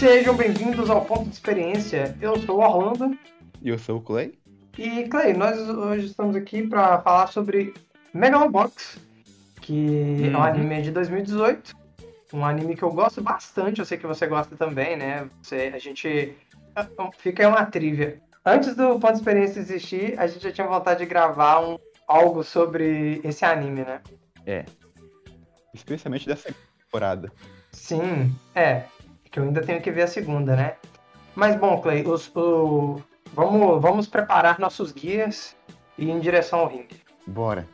Sejam bem-vindos ao Ponto de Experiência. Eu sou o Orlando. E eu sou o Clay. E Clay, nós hoje estamos aqui para falar sobre Megalobox, que uhum. é um anime de 2018. Um anime que eu gosto bastante, eu sei que você gosta também, né? Você, a gente. Fica aí uma trivia. Antes do Ponto de Experiência existir, a gente já tinha vontade de gravar um, algo sobre esse anime, né? É. Especialmente dessa temporada. Sim, é. Que eu ainda tenho que ver a segunda, né? Mas bom, Clay, os, o... vamos, vamos preparar nossos guias e ir em direção ao ringue. Bora.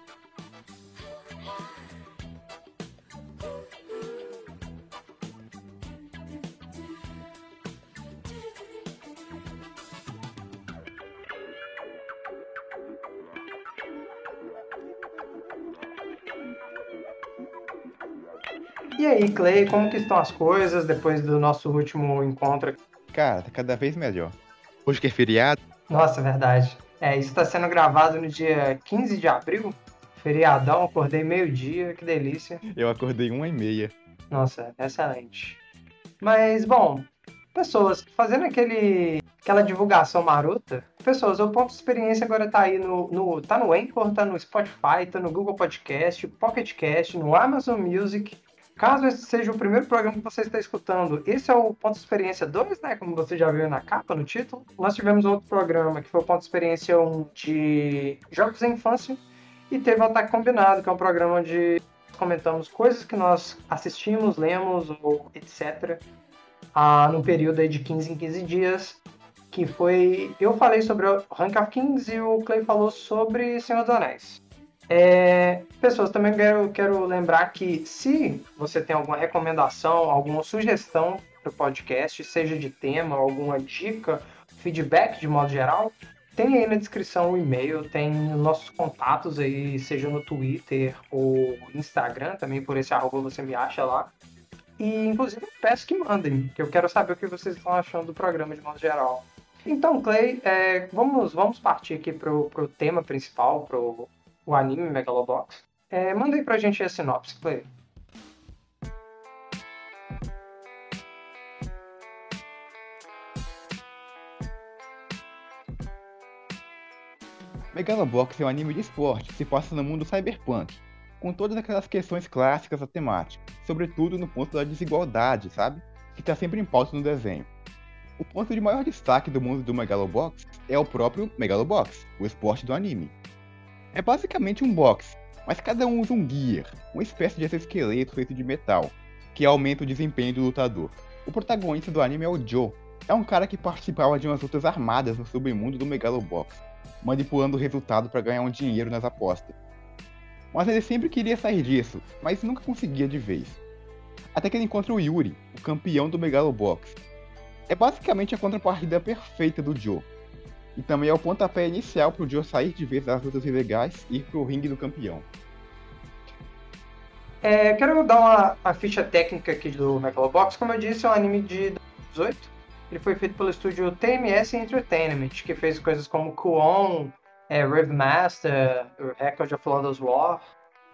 Aí, Clay, como que estão as coisas depois do nosso último encontro? Cara, tá cada vez melhor. Hoje que é feriado. Nossa, verdade. É, isso está sendo gravado no dia 15 de abril. Feriadão, acordei meio-dia, que delícia. Eu acordei uma e meia. Nossa, excelente. Mas, bom, pessoas, fazendo aquele, aquela divulgação marota, pessoas, o ponto de experiência agora tá aí no, no, tá no Anchor, tá no Spotify, tá no Google Podcast, Pocket Cast, no Amazon Music, Caso esse seja o primeiro programa que você está escutando, esse é o Ponto de Experiência 2, né? Como você já viu na capa, no título. Nós tivemos outro programa que foi o Ponto de Experiência 1 de Jogos da Infância. E teve o Ataque Combinado, que é um programa onde comentamos coisas que nós assistimos, lemos ou etc. Ah, no período aí de 15 em 15 dias. Que foi. Eu falei sobre o Rank of Kings e o Clay falou sobre Senhor dos Anéis. É, pessoas, também quero, quero lembrar que se você tem alguma recomendação, alguma sugestão para o podcast, seja de tema, alguma dica, feedback de modo geral, tem aí na descrição o e-mail, tem nossos contatos aí, seja no Twitter ou Instagram, também por esse arroba você me acha lá. E inclusive peço que mandem, que eu quero saber o que vocês estão achando do programa de modo geral. Então, Clay, é, vamos, vamos partir aqui pro, pro tema principal, pro o anime Megalobox. É, manda aí pra gente a sinopse, Clay. Megalobox é um anime de esporte que se passa no mundo cyberpunk, com todas aquelas questões clássicas da temática, sobretudo no ponto da desigualdade, sabe? Que está sempre em pauta no desenho. O ponto de maior destaque do mundo do Megalobox é o próprio Megalobox, o esporte do anime, é basicamente um box, mas cada um usa um gear, uma espécie de exoesqueleto feito de metal, que aumenta o desempenho do lutador. O protagonista do anime é o Joe. É um cara que participava de umas lutas armadas no submundo do Megalobox, manipulando o resultado para ganhar um dinheiro nas apostas. Mas ele sempre queria sair disso, mas nunca conseguia de vez. Até que ele encontra o Yuri, o campeão do Megalobox. É basicamente a contrapartida perfeita do Joe, e também é o pontapé inicial para o Joe sair de vez das lutas ilegais e ir para o ringue do campeão. É, quero dar uma, uma, ficha técnica aqui do Megalobox. Como eu disse, é um anime de 2018. Ele foi feito pelo estúdio TMS Entertainment, que fez coisas como Kuon, é, Rave Master, Record of Lodoss War.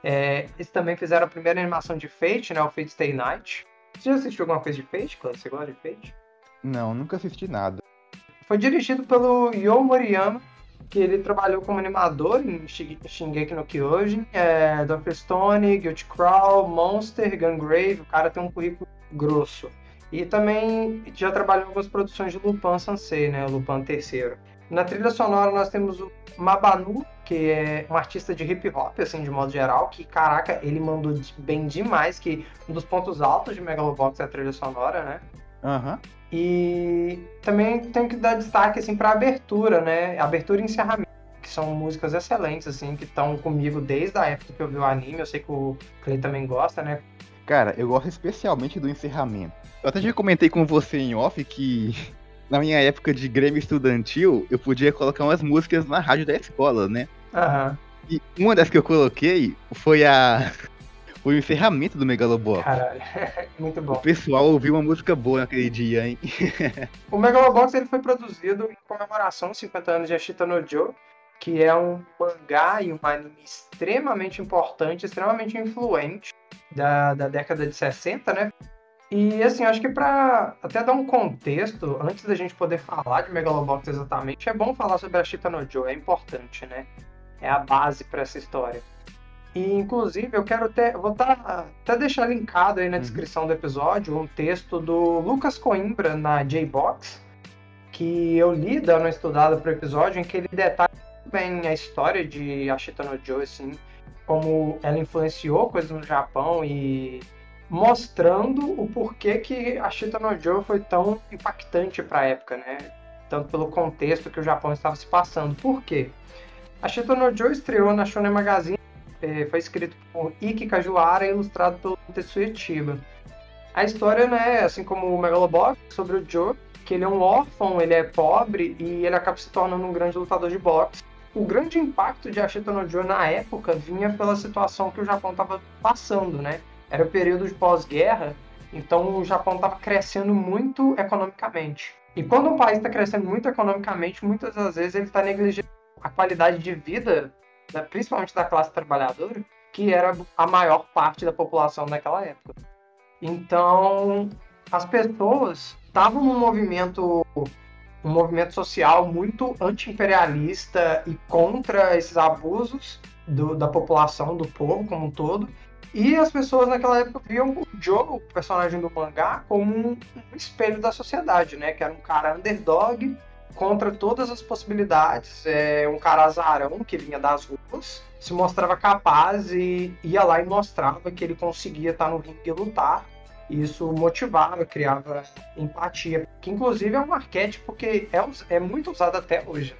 É, eles também fizeram a primeira animação de Fate, né, o Fate Stay Night. Você já assistiu alguma coisa de Fate, Clã? Você gosta de Fate? Não, nunca assisti nada. Foi dirigido pelo Yo Moriyama, que ele trabalhou como animador em Shingeki no Kyojin, é, Dr. Stone, Guilty Crawl, Monster, Gungrave, o cara tem um currículo grosso. E também já trabalhou em algumas produções de Lupin Sansei, né, Lupin III. Na trilha sonora nós temos o Mabanu, que é um artista de hip hop, assim, de modo geral, que, caraca, ele mandou bem demais, que um dos pontos altos de Megalobox é a trilha sonora, né? Uhum. E também tenho que dar destaque assim para abertura, né? Abertura e encerramento, que são músicas excelentes assim, que estão comigo desde a época que eu vi o anime. Eu sei que o Clay também gosta, né? Cara, eu gosto especialmente do encerramento. Eu até já comentei com você em off que na minha época de Grêmio Estudantil, eu podia colocar umas músicas na rádio da escola, né? Aham. Uhum. E uma das que eu coloquei foi a foi o encerramento do Megalobox. Caralho, muito bom. O pessoal ouviu uma música boa naquele dia, hein? o Megalobox ele foi produzido em comemoração aos 50 anos de Ashita no Joe, que é um mangá e um anime extremamente importante, extremamente influente da, da década de 60, né? E assim, acho que para até dar um contexto, antes da gente poder falar de Megalobox exatamente, é bom falar sobre a Chita no Joe, é importante, né? É a base para essa história. E inclusive eu quero até, vou tá, até deixar linkado aí na uhum. descrição do episódio um texto do Lucas Coimbra na J-Box, que eu li dando uma estudada pro episódio, em que ele detalha bem a história de Ashita no Joe, assim, como ela influenciou coisas no Japão e mostrando o porquê que Ashita no Joe foi tão impactante para a época, né? Tanto pelo contexto que o Japão estava se passando. Por quê? A no Joe estreou na Shonen Magazine, eh, foi escrito por Ikki Kajuara e ilustrado pelo Tetsuya Chiba. A história, né, assim como o Megalobox, sobre o Joe, que ele é um órfão, ele é pobre e ele acaba se tornando um grande lutador de boxe o grande impacto de Ashita no Joe na época vinha pela situação que o Japão estava passando, né? Era o período de pós-guerra, então o Japão estava crescendo muito economicamente. E quando um país está crescendo muito economicamente, muitas das vezes ele está negligenciando a qualidade de vida, né, principalmente da classe trabalhadora, que era a maior parte da população naquela época. Então, as pessoas estavam num movimento um movimento social muito anti-imperialista e contra esses abusos do, da população, do povo como um todo. E as pessoas naquela época viam o Joe, o personagem do mangá, como um, espelho da sociedade, né? Que era um cara underdog contra todas as possibilidades, é um cara azarão que vinha das ruas, se mostrava capaz e ia lá e mostrava que ele conseguia estar no ringue e lutar isso motivava, criava empatia, que inclusive é um arquétipo que é, é muito usado até hoje.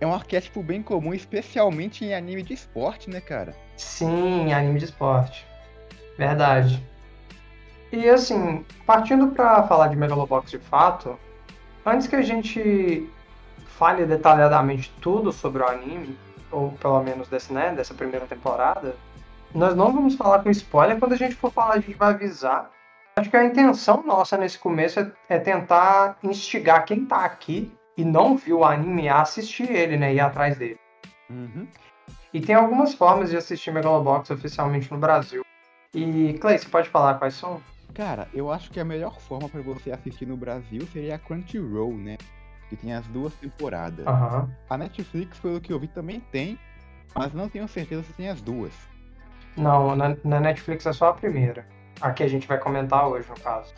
É um arquétipo bem comum, especialmente em anime de esporte, né, cara? Sim, anime de esporte. Verdade. E assim, partindo para falar de Megalobox de fato, antes que a gente fale detalhadamente tudo sobre o anime, ou pelo menos desse, né, dessa primeira temporada, nós não vamos falar com spoiler. Quando a gente for falar, a gente vai avisar. Acho que a intenção nossa nesse começo é, é tentar instigar quem tá aqui e não viu o anime a assistir ele, né? Ir atrás dele. Uhum. E tem algumas formas de assistir Megalobox oficialmente no Brasil. E, Clay, você pode falar quais são? Cara, eu acho que a melhor forma para você assistir no Brasil seria a Crunchyroll, né? Que tem as duas temporadas. Uhum. A Netflix, pelo que eu vi, também tem, mas não tenho certeza se tem as duas. Não, na, na Netflix é só a primeira a que a gente vai comentar hoje, no caso.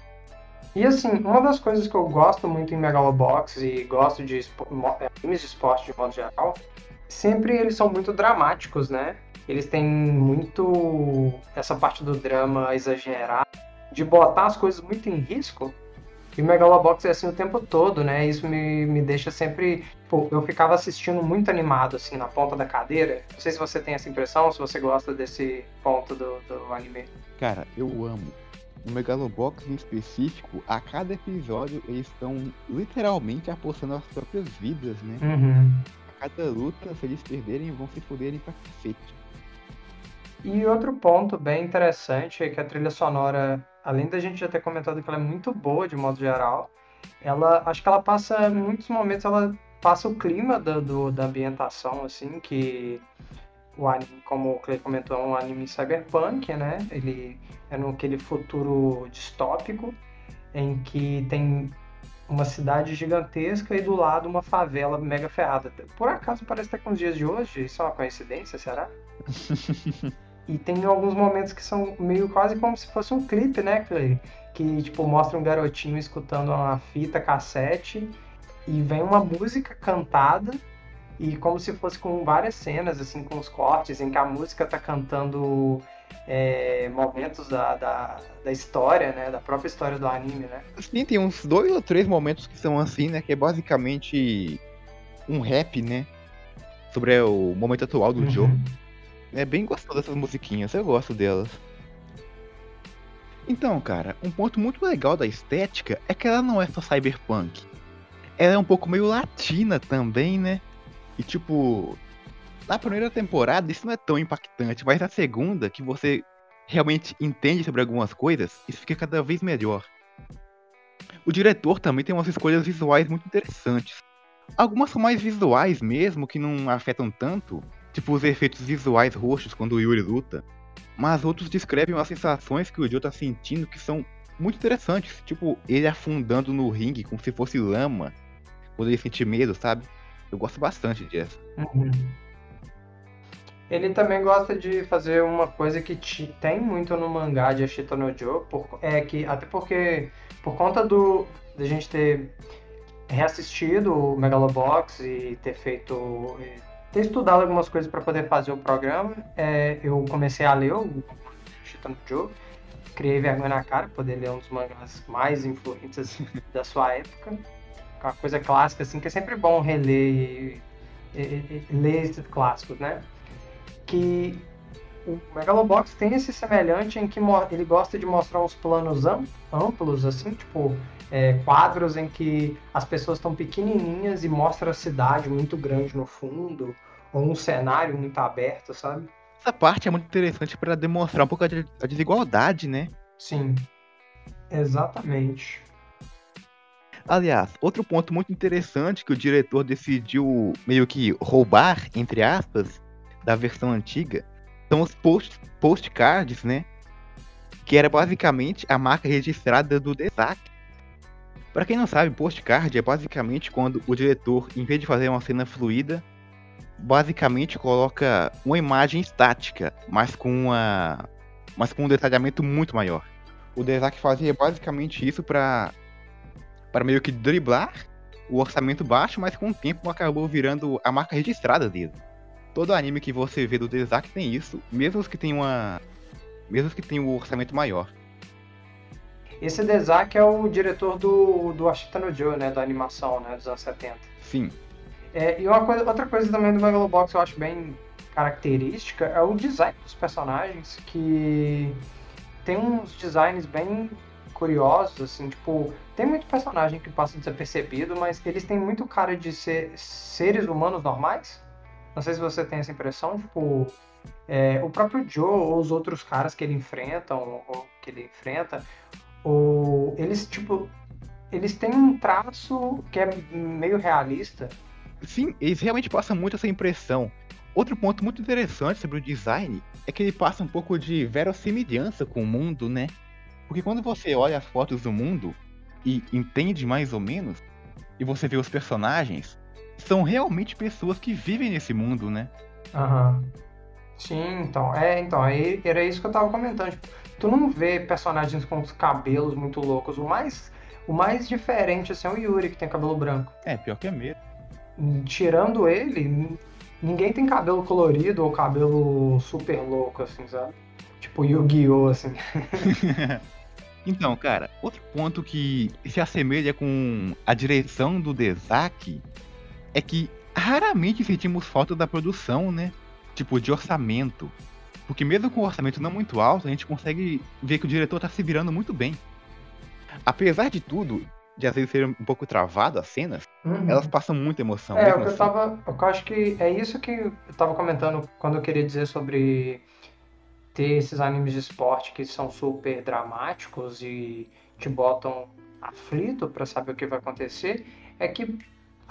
E assim, uma das coisas que eu gosto muito em Megalobox e gosto de animes de esporte de modo geral, sempre eles são muito dramáticos, né? Eles têm muito essa parte do drama exagerado, de botar as coisas muito em risco. E o Megalobox é assim o tempo todo, né? Isso me, me deixa sempre. Pô, eu ficava assistindo muito animado, assim, na ponta da cadeira. Não sei se você tem essa impressão, se você gosta desse ponto do, do anime. Cara, eu amo. No Megalobox em específico, a cada episódio eles estão literalmente apostando as próprias vidas, né? Uhum. A cada luta, se eles perderem, vão se fuderem pra cacete. E outro ponto bem interessante é que a trilha sonora além da gente já ter comentado que ela é muito boa de modo geral, ela acho que ela passa em muitos momentos ela passa o clima da, do, da ambientação assim que o anime, como o Clay comentou, é um anime cyberpunk, né? Ele é naquele futuro distópico em que tem uma cidade gigantesca e do lado uma favela mega ferrada. Por acaso parece até com os dias de hoje? Isso é uma coincidência, será? E tem alguns momentos que são meio quase como se fosse um clipe, né, Clay? Que, tipo, mostra um garotinho escutando uma fita cassete e vem uma música cantada e como se fosse com várias cenas, assim, com os cortes em que a música tá cantando é, momentos da, da, da, história, né? Da própria história do anime, né? Sim, tem uns dois ou três momentos que são assim, né? Que é basicamente um rap, né? Sobre o momento atual do uhum. jogo. É bem gostoso essas musiquinhas, eu gosto delas. Então, cara, um ponto muito legal da estética é que ela não é só cyberpunk. Ela é um pouco meio latina também, né? E tipo, na primeira temporada isso não é tão impactante, mas na segunda, que você realmente entende sobre algumas coisas, isso fica cada vez melhor. O diretor também tem umas escolhas visuais muito interessantes. Algumas são mais visuais mesmo, que não afetam tanto, tipo os efeitos visuais roxos quando o Yuri luta, mas outros descrevem as sensações que o Joe tá sentindo que são muito interessantes. Tipo, ele afundando no ringue como se fosse lama. Quando ele sente medo, sabe? Eu gosto bastante disso. Uhum. Ele também gosta de fazer uma coisa que te, tem muito no mangá de Ashita no Joe, por, é que até porque por conta do de a gente ter reassistido o Megalobox e ter feito ter estudado algumas coisas para poder fazer o programa, é, eu comecei a ler o Ashita no Joe, criei vergonha na cara poder ler um dos mangás mais influentes da sua época, uma coisa clássica assim que é sempre bom reler e, e, e ler esses clássicos, né? que o Megalobox tem esse semelhante em que ele gosta de mostrar uns planos amplos, assim, tipo é, quadros em que as pessoas estão pequenininhas e mostra a cidade muito grande no fundo, ou um cenário muito aberto, sabe? Essa parte é muito interessante para demonstrar um pouco a desigualdade, né? Sim, exatamente. Aliás, outro ponto muito interessante que o diretor decidiu meio que roubar, entre aspas, da versão antiga são os post, postcards, né? Que era basicamente a marca registrada do Desac. Para quem não sabe, postcard é basicamente quando o diretor, em vez de fazer uma cena fluida, basicamente coloca uma imagem estática, mas com uma mas com um detalhamento muito maior. O Desac fazia basicamente isso para para meio que driblar o orçamento baixo, mas com o tempo acabou virando a marca registrada dele todo anime que você vê do Desak tem isso, mesmo os que tem uma. Mesmo os que tem um orçamento maior. Esse Desak é o diretor do, do Ashita no Joe, né? Da animação, né? Dos anos 70. Sim. É, e uma coisa, outra coisa também do Megalobox que eu acho bem característica é o design dos personagens, que tem uns designs bem curiosos, assim, tipo, tem muito personagem que passa desapercebido, mas eles têm muito cara de ser seres humanos normais. Não sei se você tem essa impressão, tipo, é, o próprio Joe ou os outros caras que ele enfrenta, ou, ou que ele enfrenta, ou eles, tipo, eles têm um traço que é meio realista. Sim, eles realmente passam muito essa impressão. Outro ponto muito interessante sobre o design é que ele passa um pouco de verossimilhança com o mundo, né? Porque quando você olha as fotos do mundo e entende mais ou menos, e você vê os personagens, são realmente pessoas que vivem nesse mundo, né? Aham. Uhum. Sim, então. É, então, aí era isso que eu tava comentando. Tipo, tu não vê personagens com os cabelos muito loucos. O mais, o mais diferente, assim, é o Yuri, que tem cabelo branco. É, pior que é mesmo. Tirando ele, ninguém tem cabelo colorido ou cabelo super louco, assim, sabe? Tipo Yu-Gi-Oh! assim. então, cara, outro ponto que se assemelha com a direção do Desak é que raramente sentimos falta da produção, né? Tipo, de orçamento. Porque mesmo com um orçamento não muito alto, a gente consegue ver que o diretor tá se virando muito bem. Apesar de tudo, de às vezes ser um pouco travado as cenas, uhum. elas passam muita emoção. É, o que eu tava. Eu acho que é isso que eu tava comentando quando eu queria dizer sobre ter esses animes de esporte que são super dramáticos e te botam aflito para saber o que vai acontecer. É que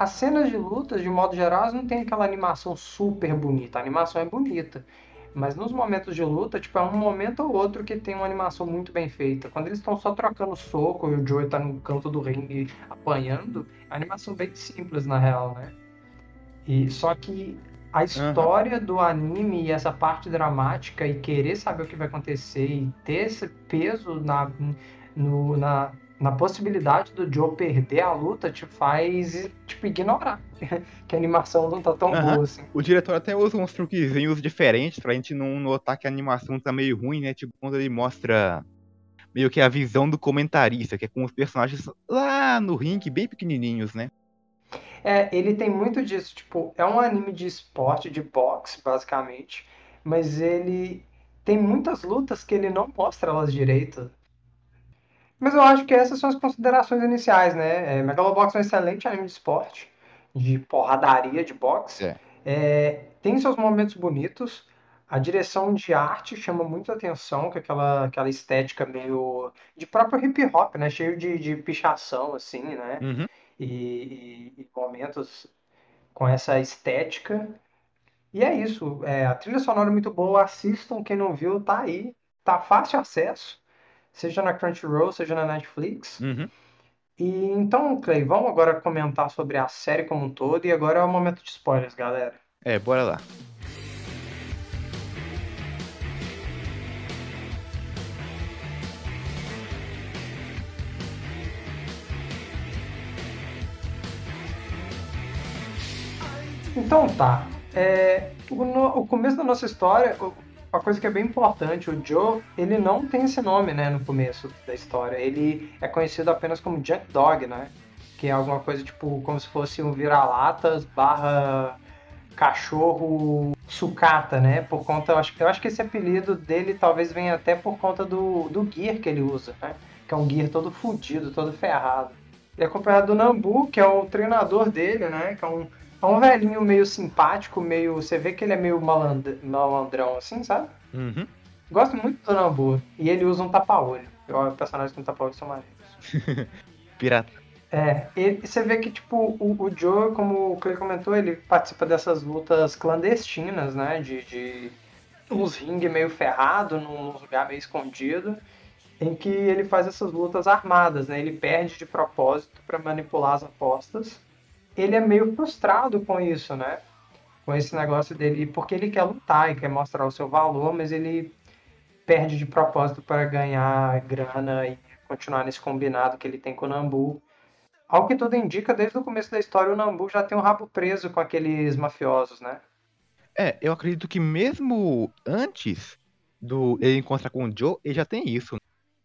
as cenas de lutas, de modo geral, não tem aquela animação super bonita. A animação é bonita. Mas nos momentos de luta, tipo, é um momento ou outro que tem uma animação muito bem feita. Quando eles estão só trocando soco e o Joey tá no canto do ringue apanhando, a animação bem simples, na real, né? E, só que a história uhum. do anime e essa parte dramática e querer saber o que vai acontecer e ter esse peso na, no, na, na possibilidade do Joe perder a luta te faz, tipo, ignorar que a animação não tá tão uhum. boa assim. O diretor até usa uns truquezinhos diferentes pra gente não notar que a animação tá meio ruim, né? Tipo, quando ele mostra meio que a visão do comentarista, que é com os personagens lá no ringue, bem pequenininhos, né? É, ele tem muito disso, tipo, é um anime de esporte, de boxe, basicamente, mas ele tem muitas lutas que ele não mostra elas direito. Mas eu acho que essas são as considerações iniciais, né? É, Megalobox é um excelente anime de esporte, de porradaria de boxe. É. É, tem seus momentos bonitos. A direção de arte chama muito atenção, com aquela, aquela estética meio de próprio hip hop, né? Cheio de, de pichação, assim, né? Uhum. E, e, e, momentos com essa estética. E é isso. É, a trilha sonora é muito boa. Assistam, quem não viu, tá aí. Tá fácil acesso. Seja na Crunchyroll, seja na Netflix. Uhum. E então, Clay, vamos agora comentar sobre a série como um todo. E agora é o momento de spoilers, galera. É, bora lá. Então tá. É, o, no- o começo da nossa história, o- uma coisa que é bem importante, o Joe, ele não tem esse nome, né, no começo da história. Ele é conhecido apenas como Junk Dog, né? Que é alguma coisa tipo como se fosse um vira-latas barra cachorro sucata, né? Por conta, eu acho, eu acho que esse apelido dele talvez venha até por conta do, do gear que ele usa, né? Que é um gear todo fudido, todo ferrado. Ele é acompanhado do Nambu, que é o treinador dele, né? Que é um, é um velhinho meio simpático, meio. Você vê que ele é meio malandr, malandrão, assim, sabe? Uhum. Gosto muito do Nambu. E ele usa um tapa-olho. Eu- Personagens com tapa-olho são maneiros. Pirata. É, e você vê que, tipo, o, o Joe, como o Clay comentou, ele participa dessas lutas clandestinas, né? De, de uns ringue meio ferrado, num lugar meio escondido, em que ele faz essas lutas armadas, né? Ele perde de propósito para manipular as apostas. Ele é meio frustrado com isso, né? Com esse negócio dele, porque ele quer lutar e quer mostrar o seu valor, mas ele perde de propósito para ganhar grana e continuar nesse combinado que ele tem com o Nambu. Ao que tudo indica, desde o começo da história, o Nambu já tem um rabo preso com aqueles mafiosos, né? É, eu acredito que mesmo antes do ele encontrar com o Joe, ele já tem isso.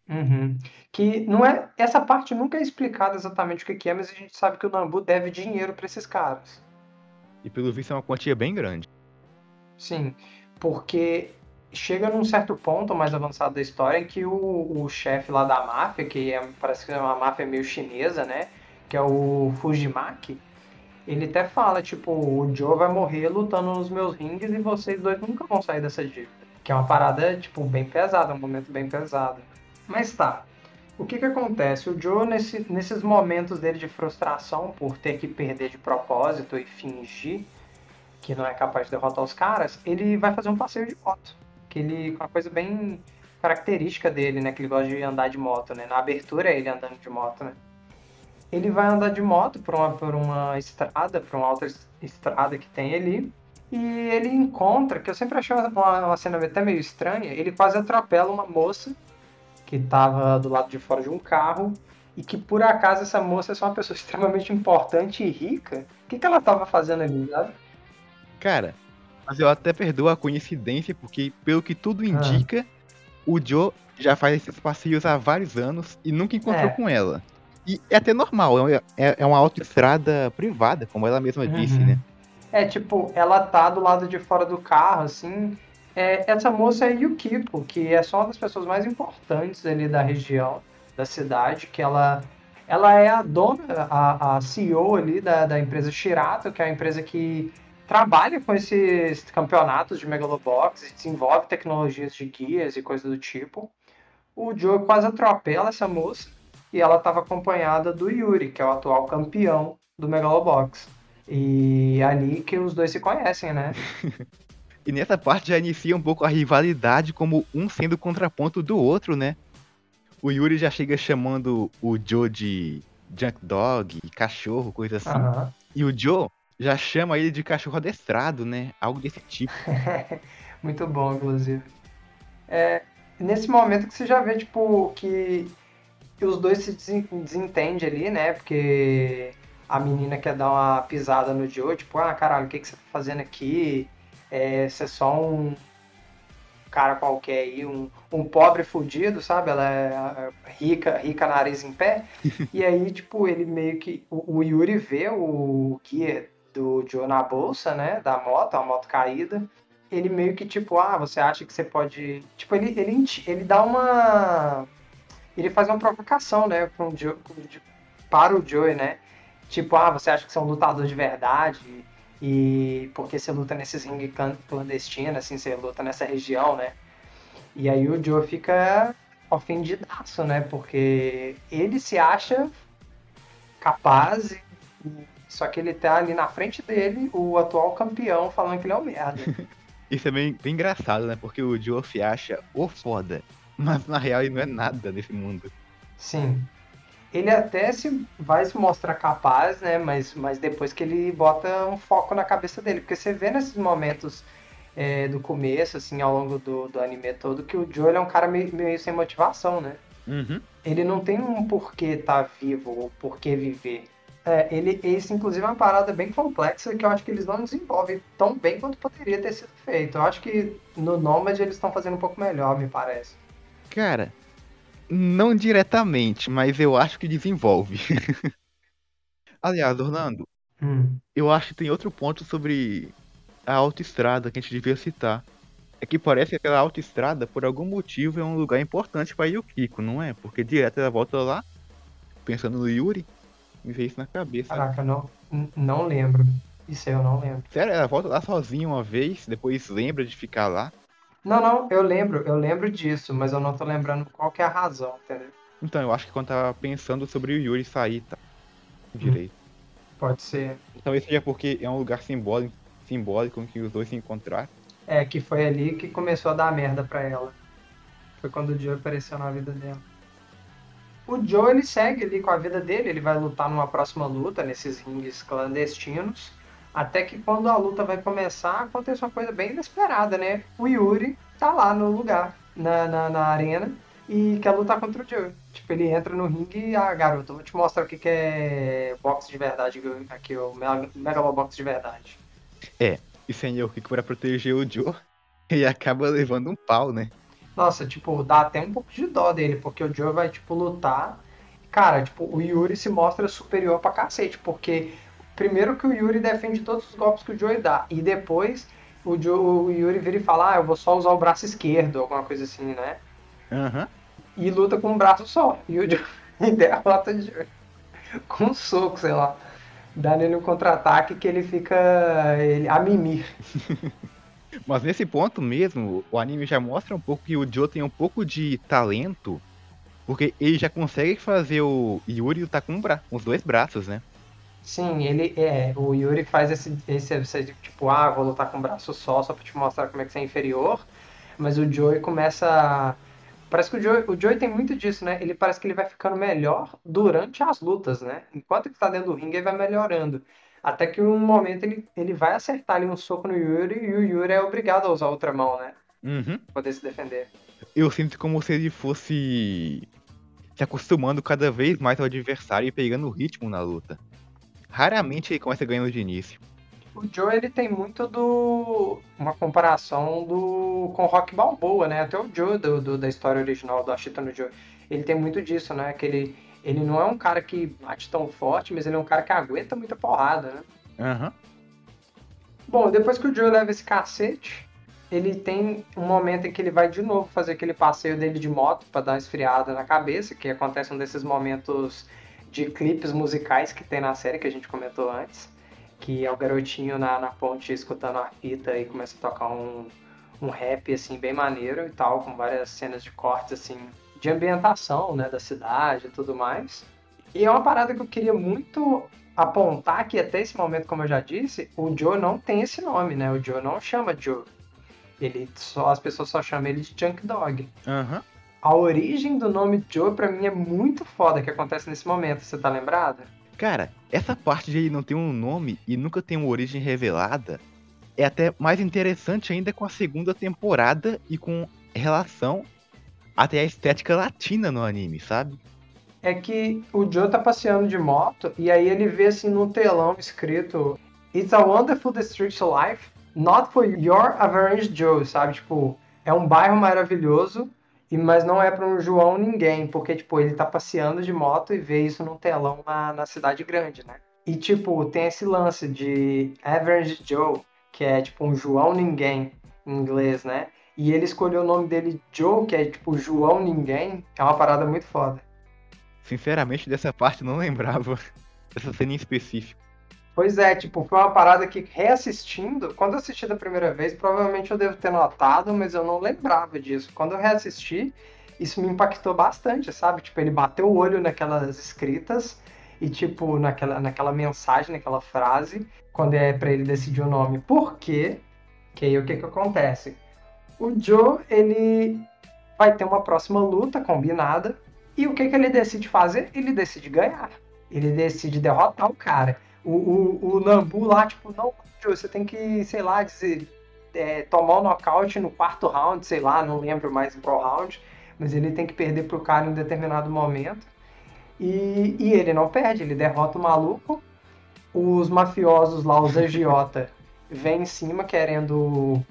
Uhum. Que não é. Essa parte nunca é explicada exatamente o que que é, mas a gente sabe que o Nambu deve dinheiro para esses caras. E pelo visto é uma quantia bem grande. Sim, porque chega num certo ponto mais avançado da história em que o, o chefe lá da máfia, que é, parece que é uma máfia meio chinesa, né? Que é o Fujimaki, ele até fala, tipo, o Joe vai morrer lutando nos meus rings e vocês dois nunca vão sair dessa dívida. Que é uma parada, tipo, bem pesada, um momento bem pesado. Mas tá. O que que acontece? O Joe, nesse, nesses momentos dele de frustração por ter que perder de propósito e fingir que não é capaz de derrotar os caras, ele vai fazer um passeio de moto. Que ele, uma coisa bem característica dele, né? Que ele gosta de andar de moto, né? Na abertura é ele andando de moto, né? Ele vai andar de moto por uma, por uma estrada, por uma outra es- estrada que tem ali. E ele encontra, que eu sempre achei uma, uma cena até meio estranha, ele quase atropela uma moça que estava do lado de fora de um carro e que por acaso essa moça é só uma pessoa extremamente importante e rica. O que, que ela estava fazendo ali, sabe? Cara, mas eu até perdoo a coincidência, porque pelo que tudo indica, o Joe já faz esses passeios há vários anos e nunca encontrou É. com ela. E é até normal, é, é- é uma autoestrada privada, como ela mesma disse, Uhum. né? É tipo, ela tá do lado de fora do carro, assim. É, essa moça é Yukiko, que é só uma das pessoas mais importantes ali da região, da cidade, que ela, ela é a dona, a, a CEO ali da, da empresa Shirato, que é a empresa que trabalha com esses campeonatos de Megalobox, e desenvolve tecnologias de guias e coisas do tipo. O Joe quase atropela essa moça e ela estava acompanhada do Yuri, que é o atual campeão do Megalobox. E é ali que os dois se conhecem, né? E nessa parte já inicia um pouco a rivalidade, como um sendo o contraponto do outro, né? O Yuri já chega chamando o Joe de junk dog, cachorro, coisa assim. Aham. E o Joe já chama ele de cachorro adestrado, né? Algo desse tipo. Muito bom, inclusive. É, nesse momento que você já vê, tipo, que os dois se desen- desentendem ali, né? Porque a menina quer dar uma pisada no Joe, tipo, ah, caralho, o que, que você tá fazendo aqui? É, você é só um cara qualquer aí, um, um pobre fudido, sabe? Ela é rica, rica nariz em pé. E aí, tipo, ele meio que. O, o Yuri vê o guia do Joe na bolsa, né? Da moto, a moto caída. Ele meio que, tipo, ah, você acha que você pode. Tipo, ele, ele, ele dá uma. Ele faz uma provocação, né? Para, Joe, para o Joey, né? Tipo, ah, você acha que você é um lutador de verdade? E porque você luta nesses ringue clan- clandestinos, assim, você luta nessa região, né? E aí o Joe fica ofendidaço, né? Porque ele se acha capaz, e- só que ele tá ali na frente dele, o atual campeão, falando que ele é um merda. Isso é bem, bem engraçado, né? Porque o Joe se acha o foda. Mas na real ele não é nada nesse mundo. Sim. Ele até se vai se mostrar capaz, né? Mas, mas depois que ele bota um foco na cabeça dele. Porque você vê nesses momentos é, do começo, assim, ao longo do, do anime todo, que o Joe é um cara meio, meio sem motivação, né? Uhum. Ele não tem um porquê estar tá vivo ou porquê viver. É, ele, esse, inclusive, é uma parada bem complexa que eu acho que eles não desenvolvem tão bem quanto poderia ter sido feito. Eu acho que no Nomad eles estão fazendo um pouco melhor, me parece. Cara, não diretamente, mas eu acho que desenvolve. Aliás, Orlando, hum. eu acho que tem outro ponto sobre a autoestrada que a gente devia citar. É que parece que aquela autoestrada, por algum motivo, é um lugar importante para Yukiko, não é? Porque direto ela volta lá, pensando no Yuri, me veio isso na cabeça. Caraca, não, não lembro. Isso aí eu não lembro. Sério, ela volta lá sozinha uma vez, depois lembra de ficar lá. Não, não, eu lembro, eu lembro disso, mas eu não tô lembrando qual que é a razão, entendeu? Então, eu acho que quando tava pensando sobre o Yuri sair, tá? Direito. Hum, pode ser. Talvez seja porque é um lugar simbólico, simbólico em que os dois se encontraram. É, que foi ali que começou a dar merda pra ela. Foi quando o Joe apareceu na vida dela. O Joe, ele segue ali com a vida dele, ele vai lutar numa próxima luta, nesses rings clandestinos. Até que quando a luta vai começar, acontece uma coisa bem inesperada, né? O Yuri tá lá no lugar, na, na, na arena, e quer lutar contra o Joe. Tipo, ele entra no ringue e, ah, garoto, vou te mostrar o que, que é boxe de verdade, aqui, o Megalobox de verdade. É, e senhor que para proteger o Joe, e acaba levando um pau, né? Nossa, tipo, dá até um pouco de dó dele, porque o Joe vai, tipo, lutar. Cara, tipo, o Yuri se mostra superior pra cacete, porque primeiro que o Yuri defende todos os golpes que o Joe dá, e depois o, Joe, o Yuri vira e fala, ah, eu vou só usar o braço esquerdo, alguma coisa assim, né? Uhum. E luta com um braço só. E o Joe derrota o Joe com um soco, sei lá. Dá nele um contra-ataque que ele fica ele, a mimir. Mas nesse ponto mesmo, o anime já mostra um pouco que o Joe tem um pouco de talento, porque ele já consegue fazer o Yuri lutar com, bra com os dois braços, né? Sim, ele é. O Yuri faz esse, esse, esse tipo, ah, vou lutar com um braço só, só pra te mostrar como é que você é inferior. Mas o Joey começa. Parece que o Joey, o Joey tem muito disso, né? Ele parece que ele vai ficando melhor durante as lutas, né? Enquanto ele tá dentro do ringue, ele vai melhorando. Até que um momento ele, ele vai acertar ali um soco no Yuri e o Yuri é obrigado a usar outra mão, né? Uhum. Pra poder se defender. Eu sinto como se ele fosse se acostumando cada vez mais ao adversário e pegando o ritmo na luta. Raramente ele começa ganhando de início. O Joe ele tem muito do uma comparação do com Rock Balboa, né? Até o Joe do, do da história original do Ashita no Joe, ele tem muito disso, né? Que ele ele não é um cara que bate tão forte, mas ele é um cara que aguenta muita porrada, né? Aham. Uhum. Bom, depois que o Joe leva esse cacete, ele tem um momento em que ele vai de novo fazer aquele passeio dele de moto para dar uma esfriada na cabeça, que acontece um desses momentos de clipes musicais que tem na série que a gente comentou antes, que é o garotinho na, na ponte escutando a fita e começa a tocar um, um rap assim bem maneiro e tal, com várias cenas de cortes assim de ambientação, né, da cidade e tudo mais. E é uma parada que eu queria muito apontar que até esse momento, como eu já disse, o Joe não tem esse nome, né? O Joe não chama Joe. Ele só as pessoas só chamam ele de Junk Dog. Uhum. A origem do nome Joe para mim é muito foda que acontece nesse momento. Você tá lembrado? Cara, essa parte de ele não ter um nome e nunca ter uma origem revelada é até mais interessante ainda com a segunda temporada e com relação até a estética latina no anime, sabe? É que o Joe tá passeando de moto e aí ele vê assim no telão escrito It's a wonderful district life, not for your average Joe, sabe? Tipo, é um bairro maravilhoso, mas não é para um João ninguém, porque tipo, ele tá passeando de moto e vê isso no telão na, na cidade grande, né? E tipo, tem esse lance de average Joe, que é tipo um João ninguém em inglês, né? E ele escolheu o nome dele Joe, que é tipo João Ninguém, é uma parada muito foda. Sinceramente, dessa parte não lembrava. Dessa cena em específico. Pois é, tipo, foi uma parada que reassistindo, quando eu assisti da primeira vez, provavelmente eu devo ter notado, mas eu não lembrava disso. Quando eu reassisti, isso me impactou bastante, sabe? Tipo, ele bateu o olho naquelas escritas e, tipo, naquela, naquela mensagem, naquela frase, quando é para ele decidir o nome. Por quê? Que aí o que que acontece? o Joe, ele vai ter uma próxima luta combinada. E o que, que ele decide fazer? Ele decide ganhar. Ele decide derrotar o cara. O, o, o Nambu lá, tipo, não, você tem que, sei lá, dizer, é, tomar o um nocaute no quarto round, sei lá, não lembro mais em qual round, mas ele tem que perder pro cara em um determinado momento. E, e ele não perde, ele derrota o maluco. Os mafiosos lá, os agiota, vêm em cima querendo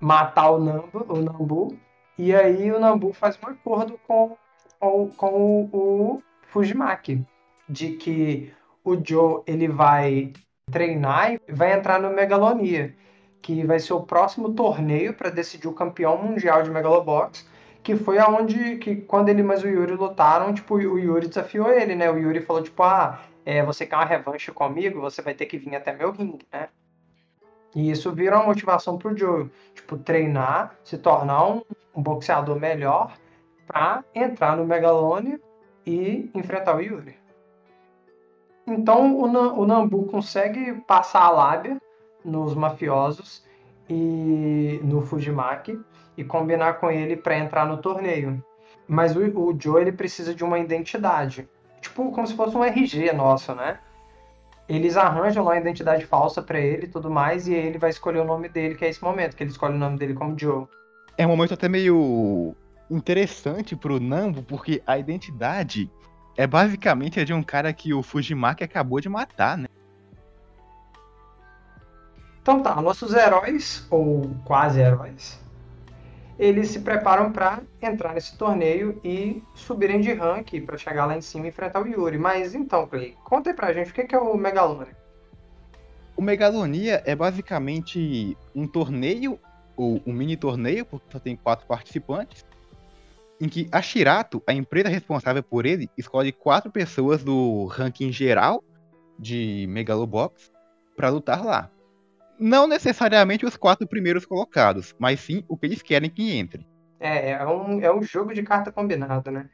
matar o Nambu, o Nambu. E aí o Nambu faz um acordo com, com, com o, o Fujimaki de que o Joe ele vai treinar e vai entrar no Megalonia, que vai ser o próximo torneio para decidir o campeão mundial de Megalobox, que foi aonde que quando ele mais o Yuri lutaram, tipo, o Yuri desafiou ele, né? O Yuri falou tipo, ah, é, você quer uma revanche comigo, você vai ter que vir até meu ringue, né? E isso vira uma motivação pro Joe, tipo, treinar, se tornar um, um boxeador melhor para entrar no Megalonia e enfrentar o Yuri. Então o, o Nambu consegue passar a lábia nos mafiosos e no Fujimaki e combinar com ele para entrar no torneio. Mas o, o Joe ele precisa de uma identidade, tipo como se fosse um RG nosso, né? Eles arranjam lá uma identidade falsa para ele e tudo mais, e ele vai escolher o nome dele, que é esse momento, que ele escolhe o nome dele como Joe. É um momento até meio interessante pro Nambu, porque a identidade é basicamente a de um cara que o Fujimaki acabou de matar, né? Então tá, nossos heróis, ou quase heróis, eles se preparam para entrar nesse torneio e subirem de rank para chegar lá em cima e enfrentar o Yuri. Mas então, Clay, conta aí pra gente o que é o Megalonia. O Megalonia é basicamente um torneio, ou um mini torneio, porque só tem quatro participantes, em que a Shirato, a empresa responsável por ele, escolhe quatro pessoas do ranking geral de Megalobox para lutar lá. Não necessariamente os quatro primeiros colocados, mas sim o que eles querem que entre. É, é um, é um jogo de carta combinado, né?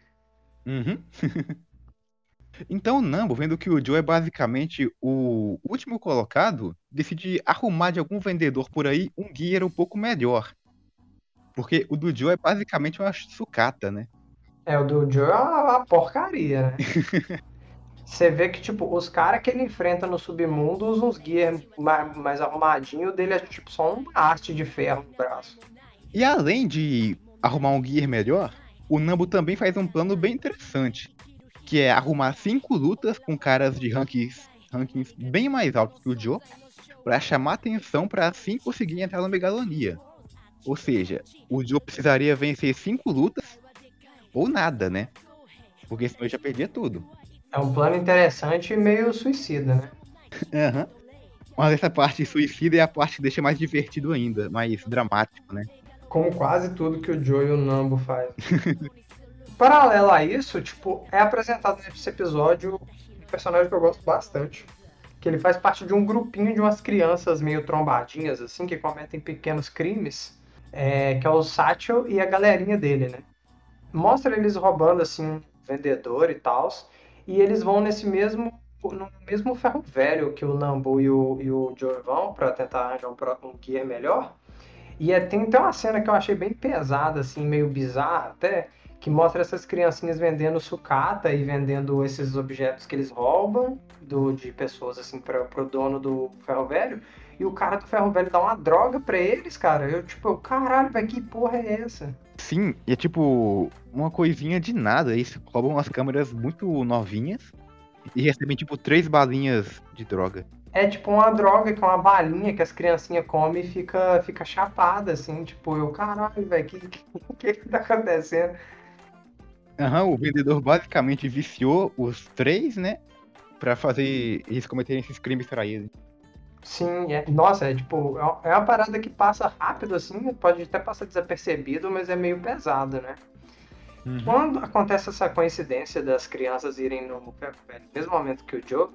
Uhum. então o Nambo, vendo que o Joe é basicamente o último colocado, decide arrumar de algum vendedor por aí um gear um pouco melhor porque o do Joe é basicamente uma sucata, né? É, o do Joe é uma porcaria, né? Você vê que, tipo, os caras que ele enfrenta no submundo usam uns gear mais, mais arrumadinho, o dele é tipo só uma haste de ferro no braço. E além de arrumar um gear melhor, o Nambo também faz um plano bem interessante, que é arrumar cinco lutas com caras de rankings, rankings bem mais altos que o Joe, para chamar atenção para assim conseguir entrar no Megalonia. Ou seja, o Joe precisaria vencer cinco lutas ou nada, né? Porque senão ele já perdia tudo. É um plano interessante e meio suicida, né? Aham. uhum. Mas essa parte suicida é a parte que deixa mais divertido ainda, mais dramático, né? Como quase tudo que o Joe e o Nambo fazem. Paralelo a isso, tipo, é apresentado nesse episódio um personagem que eu gosto bastante. Que ele faz parte de um grupinho de umas crianças meio trombadinhas, assim, que cometem pequenos crimes é, que é o Satchel e a galerinha dele, né? Mostra eles roubando, assim, vendedor e tal, e eles vão nesse mesmo no mesmo ferro velho que o Nambu e o, e o Joe vão para tentar arranjar um, um gear melhor. E é, tem até uma cena que eu achei bem pesada, assim, meio bizarra até, que mostra essas criancinhas vendendo sucata e vendendo esses objetos que eles roubam do, de pessoas, assim, para o dono do ferro velho e o cara do ferro velho dá uma droga pra eles, cara. Eu, tipo, caralho, velho, que porra é essa? Sim, e é tipo uma coisinha de nada. Eles roubam umas câmeras muito novinhas e recebem, tipo, três balinhas de droga. É tipo uma droga, que é uma balinha que as criancinhas comem e fica, fica chapada, assim, tipo, eu, caralho, velho, o que, que, que, que tá acontecendo? Aham, uhum, o vendedor basicamente viciou os três, né? Pra fazer eles cometerem esses crimes pra ele. Sim, é, nossa, é tipo, é, é uma parada que passa rápido assim, pode até passar desapercebido, mas é meio pesado, né? Uhum. Quando acontece essa coincidência das crianças irem no mesmo momento que o Joe,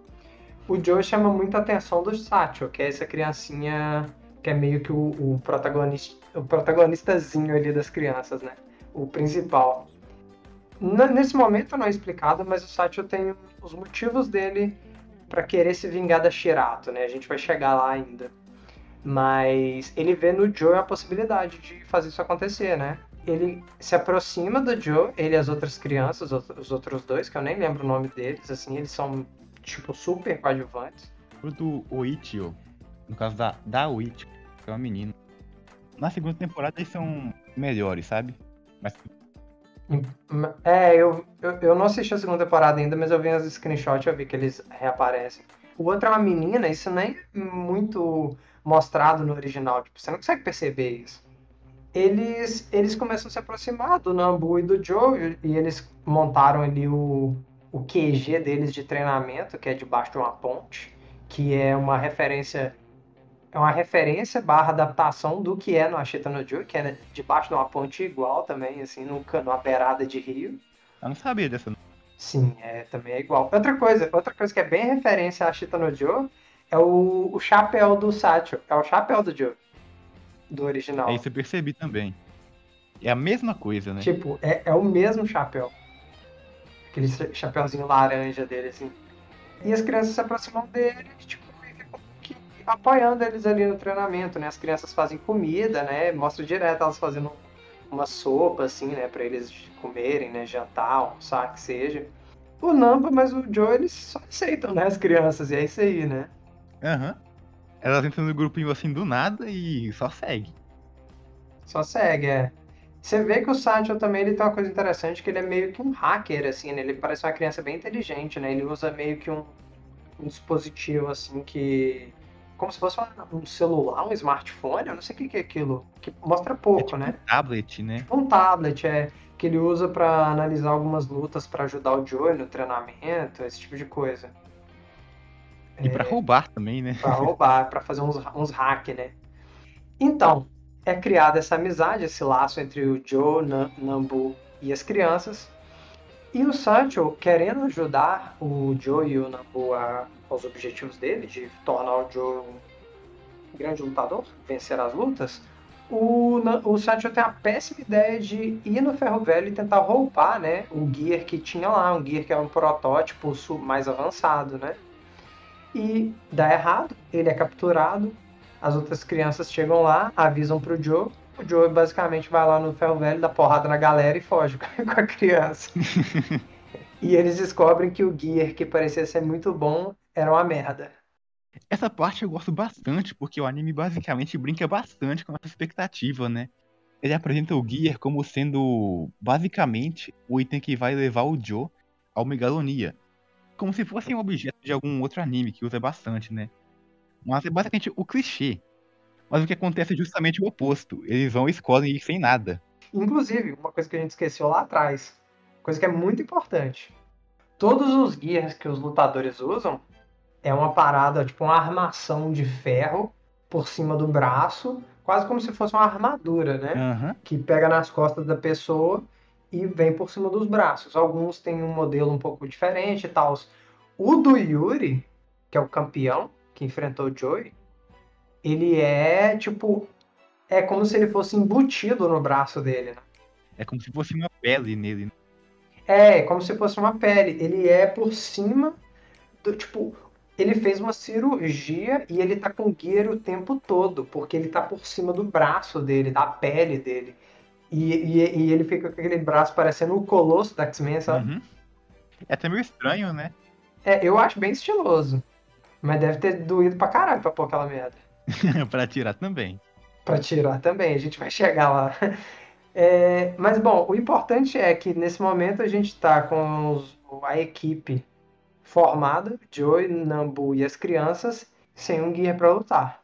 o Joe chama muita atenção do Satchel, que é essa criancinha que é meio que o, o protagonista, o protagonistazinho ali das crianças, né? O principal. nesse momento não é explicado, mas o Satchel tem os motivos dele para querer se vingar da Shirato, né? A gente vai chegar lá ainda. Mas ele vê no Joe a possibilidade de fazer isso acontecer, né? ele se aproxima do Joe, ele e as outras crianças, os outros dois, que eu nem lembro o nome deles, assim, eles são, tipo, super coadjuvantes. O do Oichio, no caso da, da Oichio, que é uma menina. Na segunda temporada eles são melhores, sabe? Mas... É, eu, eu, eu não assisti a segunda temporada ainda, mas eu vi as screenshots eu vi que eles reaparecem. O outro é uma menina, isso nem é muito mostrado no original, tipo, você não consegue perceber isso eles, eles começam a se aproximar do Nambu e do Joe, e eles montaram ali o, o QG deles de treinamento, que é debaixo de uma ponte, que é uma referência é uma referência barra adaptação do que é no Ashita no Joe, que é debaixo de uma ponte igual também, assim, numa beirada de rio. Eu não sabia dessa. Sim, é, também é igual. Outra coisa, outra coisa que é bem referência a Ashita no Joe é o, o chapéu do Satchel, é o chapéu do Joe do original. É isso eu percebi também. É a mesma coisa, né? Tipo, é, é o mesmo chapéu. Aquele chapéuzinho laranja dele, assim. E as crianças se aproximam dele, tipo, apoiando eles ali no treinamento, né? As crianças fazem comida, né? Mostra direto elas fazendo uma sopa, assim, né? Pra eles comerem, né? Jantar, almoçar, que seja. O Nampa, mas o Joe, eles só aceitam, né? As crianças, e é isso aí, né? Aham. Uhum. Elas entram no grupinho assim do nada e só segue. Só segue, é. Você vê que o Satchel também ele tem uma coisa interessante, que ele é meio que um hacker, assim, né? Ele parece uma criança bem inteligente, né? Ele usa meio que um, um dispositivo, assim, que... Como se fosse um celular, um smartphone, eu não sei o que, é aquilo. Que mostra pouco, é tipo né? Um tablet, né? Tipo um tablet, é. Que ele usa para analisar algumas lutas para ajudar o Joey no treinamento, esse tipo de coisa. E para roubar também, né? Para roubar, para fazer uns, uns hack, né? Então, é criada essa amizade, esse laço entre o Joe, Nambu e as crianças. E o Sancho, querendo ajudar o Joe e o Nambu a, aos objetivos dele, de tornar o Joe um grande lutador, vencer as lutas, o, o Sancho tem a péssima ideia de ir no ferro velho e tentar roubar né, o gear que tinha lá, um gear que é um protótipo mais avançado, né? e dá errado, ele é capturado, as outras crianças chegam lá, avisam pro Joe, o Joe basicamente vai lá no ferro velho, dá porrada na galera e foge com a criança. e eles descobrem que o Gear, que parecia ser muito bom, era uma merda. Essa parte eu gosto bastante, porque o anime basicamente brinca bastante com essa expectativa, né? Ele apresenta o Gear como sendo basicamente o item que vai levar o Joe ao megalonia como se fosse um objeto de algum outro anime que usa bastante, né? Mas é basicamente o clichê. Mas o que acontece é justamente o oposto. Eles vão e escolhem ir sem nada. Inclusive, uma coisa que a gente esqueceu lá atrás, coisa que é muito importante. Todos os guias que os lutadores usam é uma parada, tipo uma armação de ferro por cima do braço, quase como se fosse uma armadura, né? Uhum. Que pega nas costas da pessoa e vem por cima dos braços. Alguns têm um modelo um pouco diferente e tal. O do Yuri, que é o campeão que enfrentou o Joey, ele é tipo. É como se ele fosse embutido no braço dele, né? É como se fosse uma pele nele. Né? É, é como se fosse uma pele. Ele é por cima do. Tipo, ele fez uma cirurgia e ele tá com gear o tempo todo, porque ele tá por cima do braço dele, da pele dele. E, e, e, ele fica com aquele braço parecendo o colosso da X-Men, sabe? Uhum. É até meio estranho, né? É, eu acho bem estiloso. Mas deve ter doído pra caralho pra pôr aquela merda. pra tirar também. Pra tirar também, a gente vai chegar lá. É, mas bom, o importante é que nesse momento a gente tá com os, a equipe formada, Joey, Nambu e as crianças, sem um guia para lutar.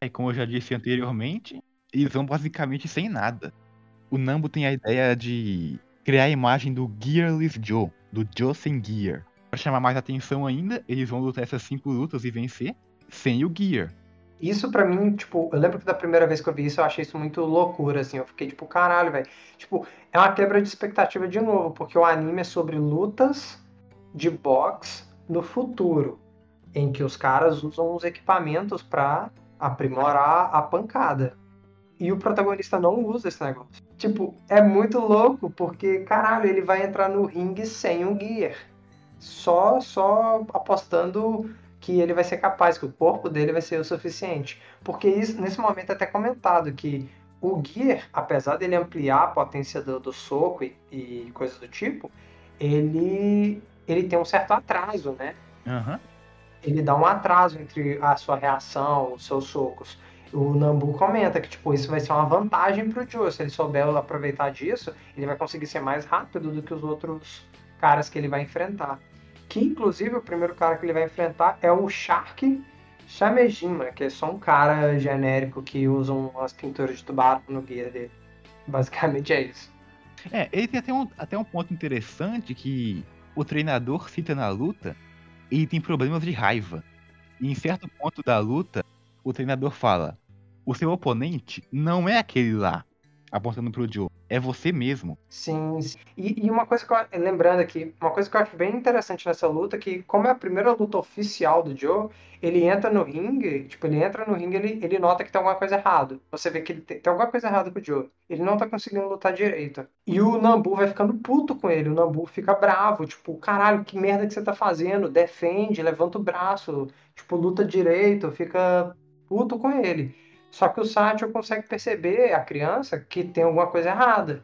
É, como eu já disse anteriormente, eles vão basicamente sem nada. O Nambo tem a ideia de criar a imagem do Gearless Joe, do Joe sem Gear. Para chamar mais atenção ainda, eles vão lutar essas cinco lutas e vencer sem o Gear. Isso para mim, tipo, eu lembro que da primeira vez que eu vi isso, eu achei isso muito loucura, assim. Eu fiquei tipo, caralho, velho. Tipo, é uma quebra de expectativa de novo, porque o anime é sobre lutas de boxe no futuro, em que os caras usam os equipamentos para aprimorar a pancada. E o protagonista não usa esse negócio. Tipo, é muito louco porque, caralho, ele vai entrar no ringue sem um gear. Só, só apostando que ele vai ser capaz, que o corpo dele vai ser o suficiente. Porque isso, nesse momento é até comentado que o Gear, apesar dele ampliar a potência do, do soco e, e coisas do tipo, ele, ele tem um certo atraso, né? Aham. Ele dá um atraso entre a sua reação, os seus socos. O Nambu comenta que tipo, isso vai ser uma vantagem pro Joe. Se ele souber aproveitar disso, ele vai conseguir ser mais rápido do que os outros caras que ele vai enfrentar. Que inclusive o primeiro cara que ele vai enfrentar é o Shark Shamejima, que é só um cara genérico que usa umas pinturas de tubarão no guia dele. Basicamente é isso. É, ele tem até um, até um ponto interessante que o treinador cita na luta, ele tem problemas de raiva. E em certo ponto da luta, o treinador fala: o seu oponente não é aquele lá, apontando pro Joe, é você mesmo. Sim, sim. E, e uma coisa que eu, lembrando aqui, uma coisa que eu acho bem interessante nessa luta, que como é a primeira luta oficial do Joe, ele entra no ringue, tipo, ele entra no ringue, ele, ele nota que tem alguma coisa errada. Você vê que ele tem, tem alguma coisa errada com o Joe. Ele não tá conseguindo lutar direito. E o Nambu vai ficando puto com ele. O Nambu fica bravo, tipo, caralho, que merda que você tá fazendo? Defende, levanta o braço, tipo, luta direito, fica puto com ele. Só que o Satchel consegue perceber, a criança, que tem alguma coisa errada.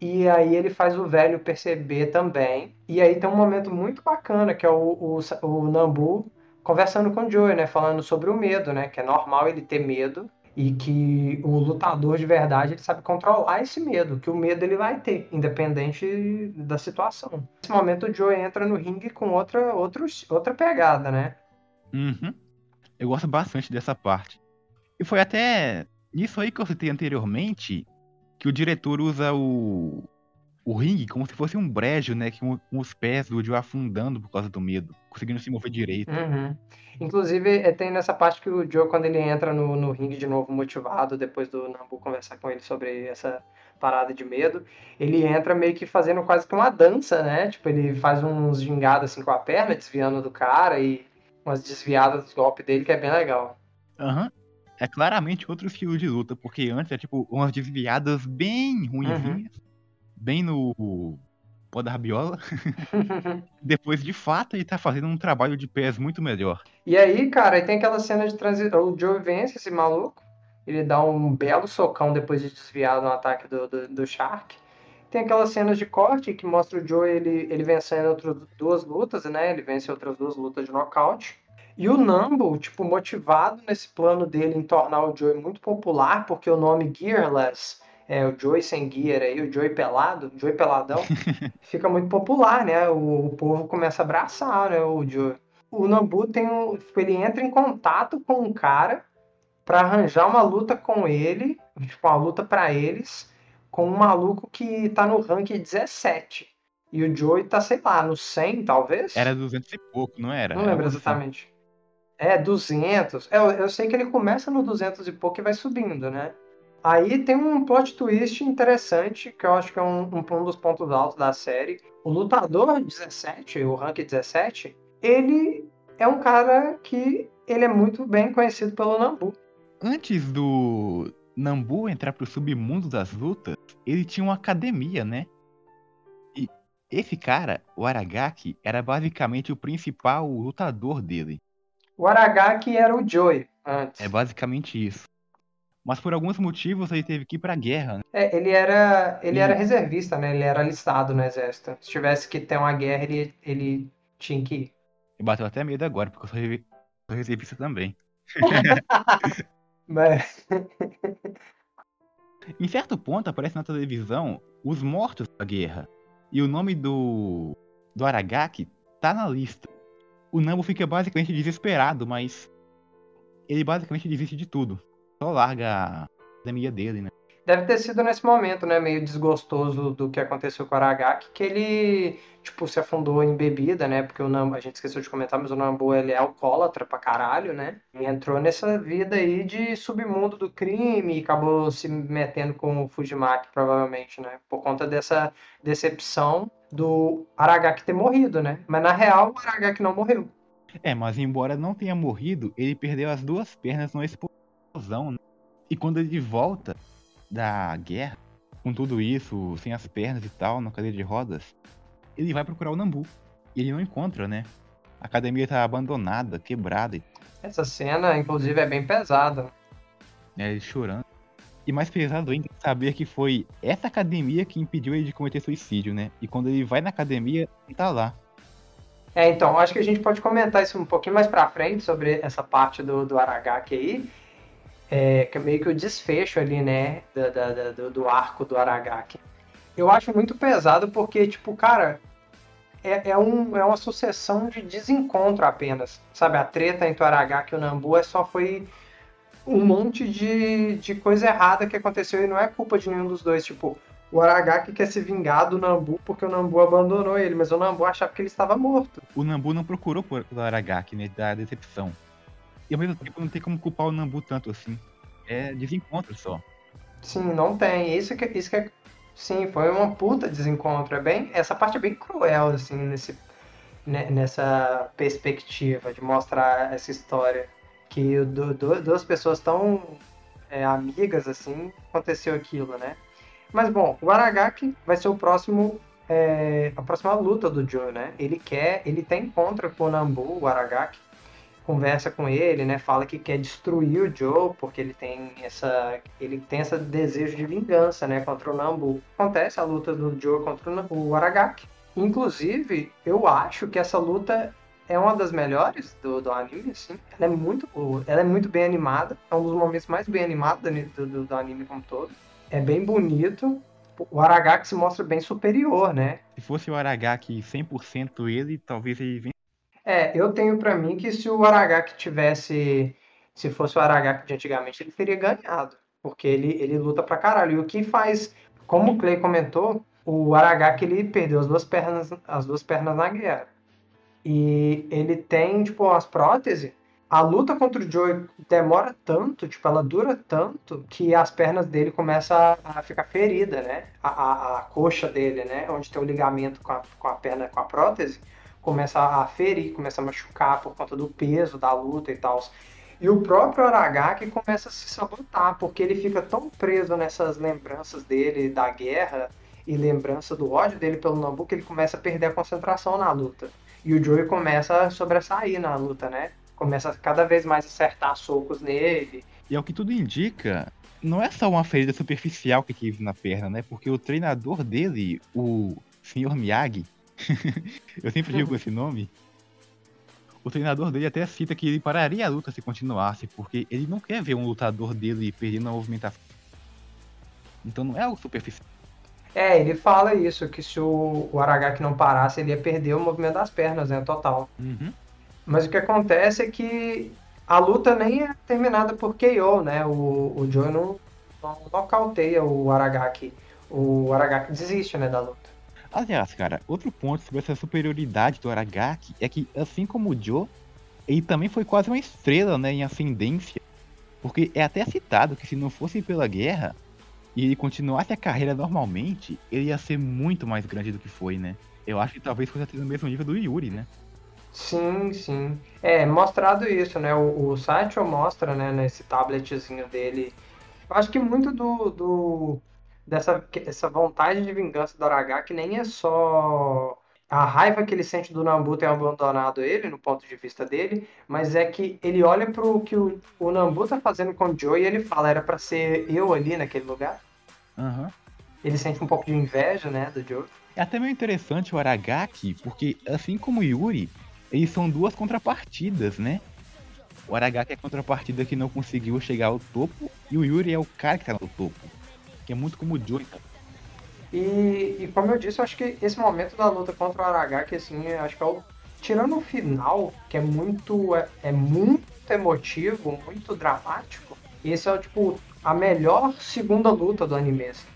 E aí ele faz o velho perceber também. E aí tem um momento muito bacana, que é o, o, o Nambu conversando com o Joey, né? Falando sobre o medo, né? Que é normal ele ter medo e que o lutador de verdade ele sabe controlar esse medo, que o medo ele vai ter, independente da situação. Nesse momento o Joey entra no ringue com outra, outra, outra pegada, né? Uhum. Eu gosto bastante dessa parte. E foi até nisso aí que eu citei anteriormente que o diretor usa o, o ringue como se fosse um brejo, né? Com, com os pés do Joe afundando por causa do medo, conseguindo se mover direito. Uhum. Inclusive, é, tem nessa parte que o Joe, quando ele entra no, no ringue de novo, motivado, depois do Nambu conversar com ele sobre essa parada de medo, ele entra meio que fazendo quase que uma dança, né? Tipo, ele faz uns gingados assim com a perna, desviando do cara e umas desviadas dos golpes dele, que é bem legal. Aham. Uhum é claramente outro estilo de luta, porque antes é tipo umas desviadas bem ruinzinhas, uhum. bem no pó da rabiola. Depois, de fato, ele tá fazendo um trabalho de pés muito melhor. E aí, cara, aí tem aquela cena de transição. O Joe vence esse maluco. Ele dá um belo socão depois de desviar no ataque do, do, do Shark. Tem aquelas cenas de corte que mostra o Joe ele, ele vencendo outras duas lutas, né? Ele vence outras duas lutas de nocaute. E o Nambo, tipo, motivado nesse plano dele em tornar o Joey muito popular, porque o nome Gearless, é, o Joey sem gear aí, o Joey pelado, o Joey peladão, fica muito popular, né? O, o, povo começa a abraçar, né, o Joey. O Nambu tem um, tipo, ele entra em contato com um cara para arranjar uma luta com ele, tipo, uma luta para eles, com um maluco que tá no rank 17. E o Joey tá, sei lá, no 100, talvez? Era 200 e pouco, não era? Não lembro exatamente. É, 200. É, eu, eu sei que ele começa no 200 e pouco e vai subindo, né? Aí tem um plot twist interessante, que eu acho que é um, um, um dos pontos altos da série. O lutador 17, o rank 17, ele é um cara que ele é muito bem conhecido pelo Nambu. Antes do Nambu entrar pro submundo das lutas, ele tinha uma academia, né? E esse cara, o Aragaki, era basicamente o principal lutador dele. O Aragaki era o Joey antes. É basicamente isso. Mas por alguns motivos ele teve que ir pra guerra. Né? É, ele era. Ele e... era reservista, né? Ele era alistado no exército. Se tivesse que ter uma guerra, ele, ele tinha que ir. E bateu até medo agora, porque eu sou, sou reservista também. Mas... em certo ponto aparece na televisão os mortos da guerra. E o nome do. do Aragaki tá na lista o Nambo fica basicamente desesperado, mas ele basicamente desiste de tudo. Só larga a academia dele, né? Deve ter sido nesse momento, né, meio desgostoso do que aconteceu com o Aragaki, que ele, tipo, se afundou em bebida, né, porque o Nambo, a gente esqueceu de comentar, mas o Nambo, ele é alcoólatra pra caralho, né, e entrou nessa vida aí de submundo do crime e acabou se metendo com o Fujimaki, provavelmente, né, por conta dessa decepção do Aragaki ter morrido, né? Mas na real, o Aragaki não morreu. É, mas embora não tenha morrido, ele perdeu as duas pernas numa explosão, né? E quando ele volta da guerra, com tudo isso, sem as pernas e tal, na cadeira de rodas, ele vai procurar o Nambu. E ele não encontra, né? A academia tá abandonada, quebrada. Essa cena, inclusive, é bem pesada. É, ele chorando. E mais pesado ainda é saber que foi essa academia que impediu ele de cometer suicídio, né? E quando ele vai na academia, ele tá lá. É, então, acho que a gente pode comentar isso um pouquinho mais pra frente sobre essa parte do, do Aragaki aí. É, que é meio que o desfecho ali, né? Do, do arco do Aragaki. Eu acho muito pesado porque, tipo, cara, é, é, um, é uma sucessão de desencontro apenas. Sabe, a treta entre o Aragaki e o Nambu é só foi um monte de, de coisa errada que aconteceu e não é culpa de nenhum dos dois. Tipo, o Aragaki quer se vingar do Nambu porque o Nambu abandonou ele, mas o Nambu achava que ele estava morto. O Nambu não procurou por Aragaki, né? Da decepção. E ao mesmo tempo não tem como culpar o Nambu tanto assim. É desencontro só. Sim, não tem. Isso que, isso que é. Sim, foi uma puta desencontro. É bem. Essa parte é bem cruel, assim, nesse, né, nessa perspectiva de mostrar essa história. Que do, do, duas pessoas tão é, amigas, assim, aconteceu aquilo, né? Mas bom, o Aragaki vai ser o próximo. É, a próxima luta do Joe, né? Ele quer. Ele tem contra com o Nambu, o Aragaki. Conversa com ele, né? Fala que quer destruir o Joe, porque ele tem essa. Ele tem esse desejo de vingança, né? Contra o Nambu. Acontece a luta do Joe contra o Aragaki. Inclusive, eu acho que essa luta é uma das melhores do, do anime, assim. Ela é muito boa. Ela é muito bem animada. É um dos momentos mais bem animados do, do, do anime como todo é bem bonito. O Aragaki se mostra bem superior, né? Se fosse o Aragaki 100% ele, talvez ele vença. É, eu tenho para mim que se o Aragaki tivesse. Se fosse o Aragaki de antigamente, ele teria ganhado. Porque ele, ele luta pra caralho. E o que faz. Como o Clay comentou, o Aragaki ele perdeu as duas pernas, as duas pernas na guerra. E ele tem, tipo, as próteses a luta contra o Joey demora tanto, tipo, ela dura tanto, que as pernas dele começam a, ficar ferida, né? A, a, a, coxa dele, né? Onde tem o ligamento com a, com a perna, com a prótese, começa a ferir, começa a machucar por conta do peso da luta e tal. E o próprio Aragaki começa a se sabotar, porque ele fica tão preso nessas lembranças dele da guerra e lembrança do ódio dele pelo Nambu que ele começa a perder a concentração na luta. E o Joey começa a sobressair na luta, né? começa a cada vez mais acertar socos nele. E ao que tudo indica, não é só uma ferida superficial que tive na perna, né? Porque o treinador dele, o Sr. Miyagi, eu sempre digo esse nome, o treinador dele até cita que ele pararia a luta se continuasse, porque ele não quer ver um lutador dele perdendo a movimentação. Então não é algo superficial. É, ele fala isso, que se o, o Aragaki não parasse, ele ia perder o movimento das pernas, né, total. Uhum. Mas o que acontece é que a luta nem é terminada por KO, né? O, o Joe não, não nocauteia o Aragaki. O Aragaki desiste, né, da luta. Aliás, cara, outro ponto sobre essa superioridade do Aragaki é que, assim como o Joe, ele também foi quase uma estrela, né, em ascendência. Porque é até citado que se não fosse pela guerra e ele continuasse a carreira normalmente, ele ia ser muito mais grande do que foi, né? Eu acho que talvez fosse até no mesmo nível do Yuri, né? Sim, sim. É, mostrado isso, né? O, o Satchel mostra, né, nesse tabletzinho dele. Eu acho que muito do, do dessa essa vontade de vingança do Aragaki nem é só a raiva que ele sente do Nambu ter abandonado ele, no ponto de vista dele, mas é que ele olha pro que o, o Nambu tá fazendo com o Joe e ele fala, era para ser eu ali naquele lugar. Uhum. Ele sente um pouco de inveja, né, do Joe. É até meio interessante o Aragaki, porque assim como o Yuri, eles são duas contrapartidas, né? O Aragaki é a contrapartida que não conseguiu chegar ao topo, e o Yuri é o cara que tá no topo. Que é muito como o Joey, tá? E, e como eu disse, eu acho que esse momento da luta contra o Aragaki, assim, acho que é o. Tirando o final, que é muito. É, é muito emotivo, muito dramático, esse é, tipo, a melhor segunda luta do anime. Assim.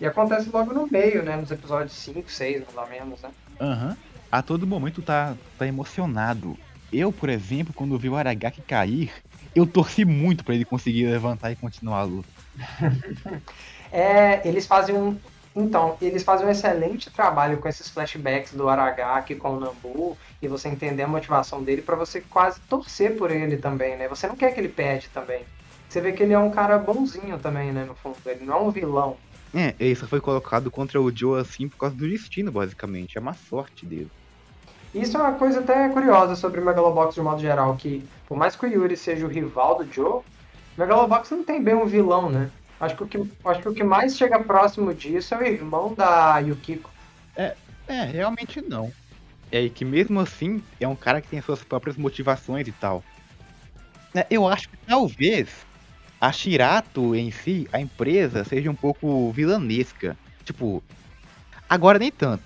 E acontece logo no meio, né? Nos episódios 5, 6, mais ou menos, né? Aham. Uhum a todo momento tá, tá emocionado. Eu, por exemplo, quando vi o Aragaki cair, eu torci muito para ele conseguir levantar e continuar a luta. é, eles fazem um. Então, eles fazem um excelente trabalho com esses flashbacks do Aragaki com o Nambu e você entender a motivação dele para você quase torcer por ele também, né? Você não quer que ele perde também. Você vê que ele é um cara bonzinho também, né, no fundo. Ele não é um vilão. É, só foi colocado contra o Joe assim por causa do destino, basicamente. É uma sorte dele. Isso é uma coisa até curiosa sobre o Megalobox de modo geral, que por mais que o Yuri seja o rival do Joe, o Megalobox não tem bem um vilão, né? Acho que, o que, acho que o que mais chega próximo disso é o irmão da Yukiko. É, é, realmente não. É que mesmo assim é um cara que tem suas próprias motivações e tal. É, eu acho que talvez a Shirato em si, a empresa, seja um pouco vilanesca. Tipo, agora nem tanto.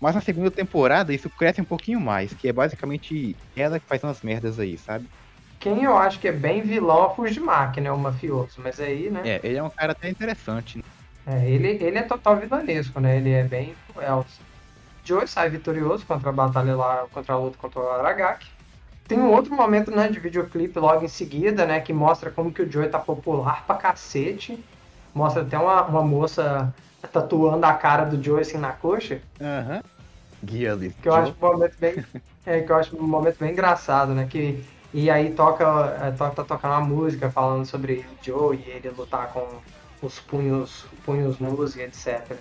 Mas na segunda temporada isso cresce um pouquinho mais, que é basicamente ela que faz umas merdas aí, sabe? Quem eu acho que é bem vilão é o Fujimaki, né? O mafioso. Mas aí, né? É, ele é um cara até interessante. Né? É, ele, ele é total vilanesco, né? Ele é bem cruel. Joe sai vitorioso contra a batalha lá, contra a luta contra o Aragaki. Tem um outro momento, né, de videoclipe logo em seguida, né, que mostra como que o Joey tá popular pra cacete. Mostra até uma, uma moça tatuando a cara do Joey assim na coxa. Aham. Uhum. Guia ali. Que eu acho um momento bem. é, que eu acho um momento bem engraçado, né? Que, e aí toca, é, toca, tá tocando uma música falando sobre o Joe e ele lutar com os punhos, punhos nus e etc.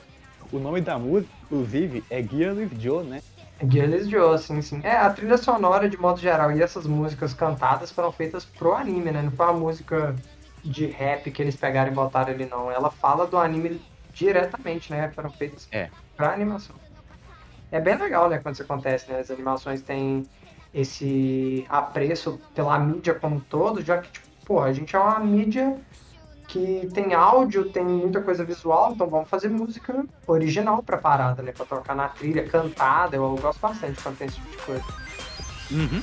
O nome da música, inclusive, é Gearless Joe, né? Gearless Joe, sim, sim. É, a trilha sonora, de modo geral, e essas músicas cantadas foram feitas pro anime, né? Não foi uma música de rap que eles pegaram e botaram ali, não. Ela fala do anime diretamente, né? Foram feitas é. pra animação. É bem legal, né, quando isso acontece, né? As animações têm esse apreço pela mídia como um todo, já que, tipo, porra, a gente é uma mídia que tem áudio, tem muita coisa visual, então vamos fazer música original pra parada, né? Pra tocar na trilha, cantada, eu, gosto bastante quando tem esse tipo de coisa. Uhum.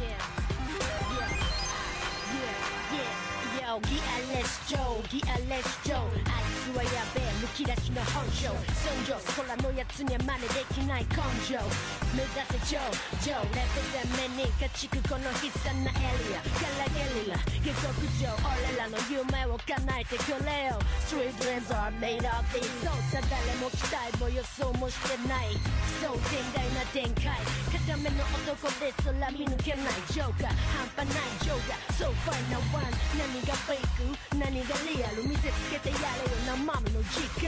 Yeah, yeah, yeah, き出しの本性。戦場空のやつには真似できない根性。目指せ頂上レベル目に勝ちくこの悲惨なエリア。からゲリラ。下克上。俺らの夢を叶えてくれよ。Street dreams are made of these そうさ誰も期待も予想もしてない。そう天外な展開。固めの男ですら見抜けないジョーカー。半端ないジョーカー。So fine now one 何がフェイク？何がリアル？見せつけてやれよ。なマムの時間 晴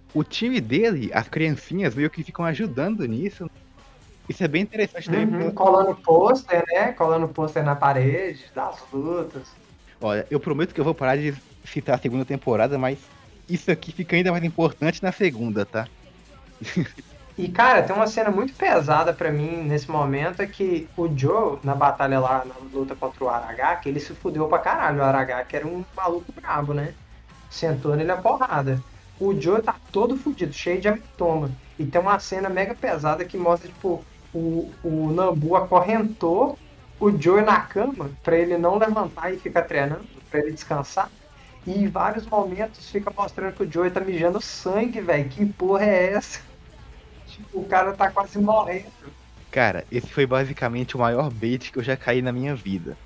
o time dele, as criancinhas meio que ficam ajudando nisso. Isso é bem interessante também. Uhum, colando pôster, né? Colando pôster na parede, das lutas. Olha, eu prometo que eu vou parar de citar a segunda temporada, mas isso aqui fica ainda mais importante na segunda, tá? E, cara, tem uma cena muito pesada para mim nesse momento, é que o Joe, na batalha lá, na luta contra o Aragaki, ele se fudeu pra caralho. O Aragaki era um maluco brabo, né? Sentou nele a porrada o Joe tá todo fudido, cheio de hematoma. E tem uma cena mega pesada que mostra, tipo, o, o Nambu acorrentou o Joe na cama para ele não levantar e ficar treinando, para ele descansar. E em vários momentos fica mostrando que o Joe tá mijando sangue, velho. Que porra é essa? Tipo, o cara tá quase morrendo. Cara, esse foi basicamente o maior bait que eu já caí na minha vida.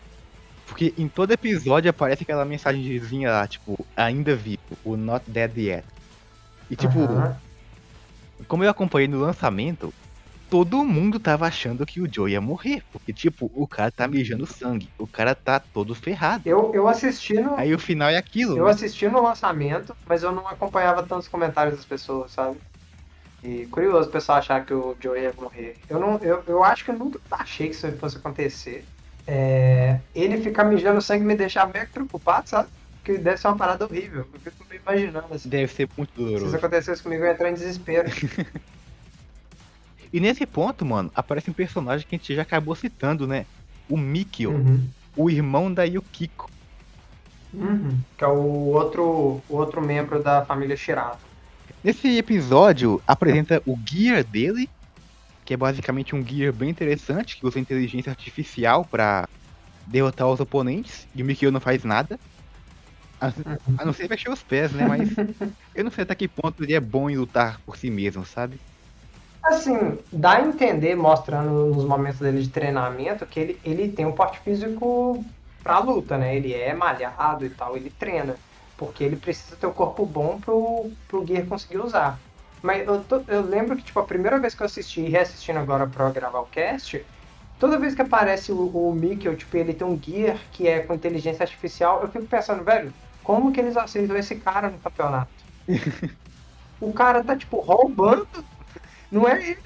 Porque em todo episódio aparece aquela mensagenzinha lá, tipo, ainda vivo, o Not Dead Yet. E tipo, uhum. como eu acompanhei no lançamento, todo mundo tava achando que o Joe ia morrer. Porque, tipo, o cara tá mijando sangue. O cara tá todo ferrado. Eu, eu assisti no. Aí o final é aquilo. Eu né? assisti no lançamento, mas eu não acompanhava tantos comentários das pessoas, sabe? E curioso o pessoal achar que o Joe ia morrer. Eu, não, eu, eu acho que eu nunca achei que isso fosse acontecer. É, ele ficar mijando sangue me deixava meio preocupado, sabe? Que deve ser uma parada horrível. Eu fico me imaginando assim. Deve ser muito doloroso. Se isso acontecesse comigo, eu ia entrar em desespero. e nesse ponto, mano, aparece um personagem que a gente já acabou citando, né? O Mikio, uhum. o irmão da Yukiko. Uhum. Que é o outro, o outro membro da família Shirato. Nesse episódio, apresenta o gear dele, que é basicamente um gear bem interessante, que usa inteligência artificial para derrotar os oponentes, e o Mikio não faz nada. A, não ser mexer os pés, né? Mas eu não sei até que ponto ele é bom em lutar por si mesmo, sabe? Assim, dá a entender, mostrando nos momentos dele de treinamento, que ele, ele tem um porte físico pra luta, né? Ele é malhado e tal, ele treina. Porque ele precisa ter o corpo bom pro, pro Gear conseguir usar. Mas eu, tô, eu lembro que, tipo, a primeira vez que eu assisti e reassistindo agora pra gravar o cast, toda vez que aparece o, o Mikkel, tipo, ele tem um Gear que é com inteligência artificial, eu fico pensando, velho, como que eles aceitam esse cara no campeonato? o cara tá, tipo, roubando. Não é ele.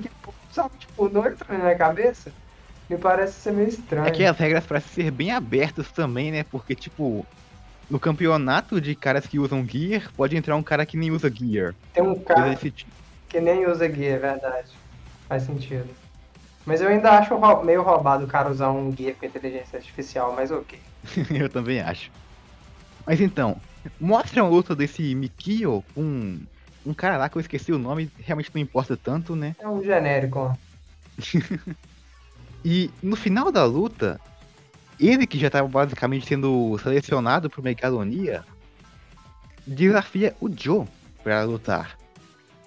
Tipo, sabe, tipo, não entra na minha cabeça. Me parece ser meio estranho. É que as regras parecem ser bem abertas também, né? Porque, tipo, no campeonato de caras que usam gear, pode entrar um cara que nem usa gear. Tem um cara tipo. que nem usa gear, é verdade. Faz sentido. Mas eu ainda acho meio roubado o cara usar um gear com inteligência artificial, mas ok. eu também acho. Mas então, mostra a luta desse Mikio com um, um cara lá que eu esqueci o nome, realmente não importa tanto, né? É um genérico. e no final da luta, ele que já estava basicamente sendo selecionado por Megalonia, desafia o Joe para lutar.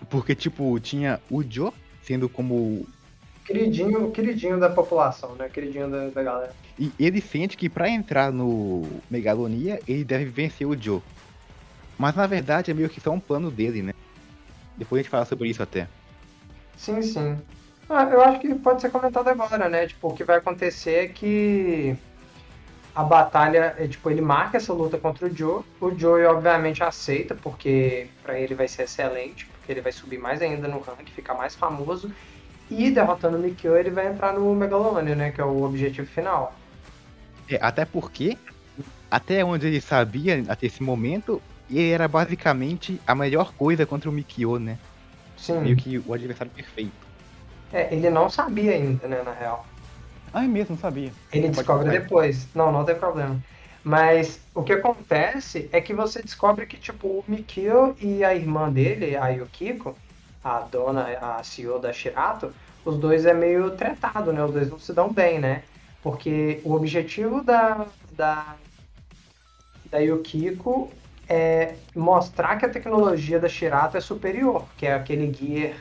Porque, tipo, tinha o Joe sendo como. Queridinho, queridinho da população, né? Queridinho da, da galera. E ele sente que para entrar no Megalonia, ele deve vencer o Joe. Mas na verdade é meio que só um plano dele, né? Depois a gente fala sobre isso até. Sim, sim. Ah, eu acho que pode ser comentado agora, né? Tipo, o que vai acontecer é que a batalha, é, tipo, ele marca essa luta contra o Joe. O Joe, obviamente, aceita, porque para ele vai ser excelente, porque ele vai subir mais ainda no rank, ficar mais famoso. E derrotando o Mikio, ele vai entrar no Megalomania, né? Que é o objetivo final. É, até porque, até onde ele sabia, até esse momento, ele era basicamente a melhor coisa contra o Mikio, né? Sim. Meio que o adversário perfeito. É, ele não sabia ainda, né, na real. Ah, é mesmo, não sabia. Ele Pode descobre depois. Não, não tem problema. Mas o que acontece é que você descobre que, tipo, o Mikio e a irmã dele, a Yukiko, a dona, a CEO da Shirato, os dois é meio tretado, né? Os dois não se dão bem, né? Porque o objetivo da, da, da Yukiko é mostrar que a tecnologia da Shirato é superior, que é aquele gear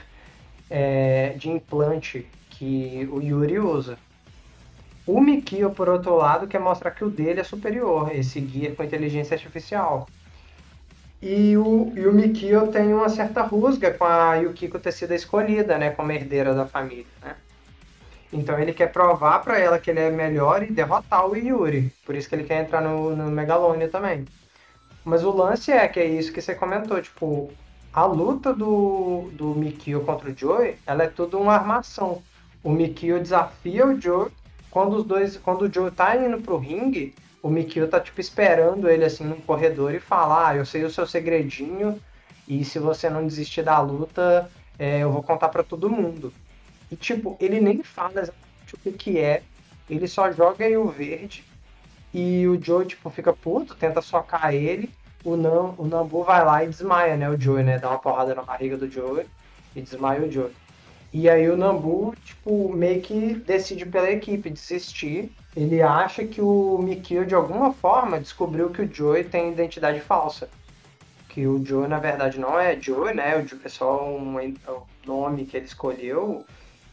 é, de implante que o Yuri usa. O Mikio, por outro lado, quer mostrar que o dele é superior, esse guia com inteligência artificial. E o, e o Mikio tem uma certa rusga com a Yukiko ter sido escolhida, né, como herdeira da família, né? Então ele quer provar para ela que ele é melhor e derrotar o Yuri. Por isso que ele quer entrar no, no Megalônia também. Mas o lance é que é isso que você comentou, tipo, a luta do, do Mikio contra o Joey, ela é tudo uma armação. O Mikio desafia o Joey quando os dois, quando o Joe tá indo pro ringue, o Mikio tá tipo esperando ele assim no corredor e fala: "Ah, eu sei o seu segredinho e se você não desistir da luta, é, eu vou contar para todo mundo". E tipo, ele nem fala exatamente o que que é, ele só joga aí o verde e o Joe tipo fica puto, tenta socar ele, o Nam, o Nambu vai lá e desmaia, né, o Joe, né, dá uma porrada na barriga do Joe e desmaia o Joe. E aí o Nambu, tipo, meio que decide pela equipe desistir. Ele acha que o Mikio, de alguma forma, descobriu que o Joey tem identidade falsa. Que o Joey, na verdade, não é Joey, né? O Joey é só um nome que ele escolheu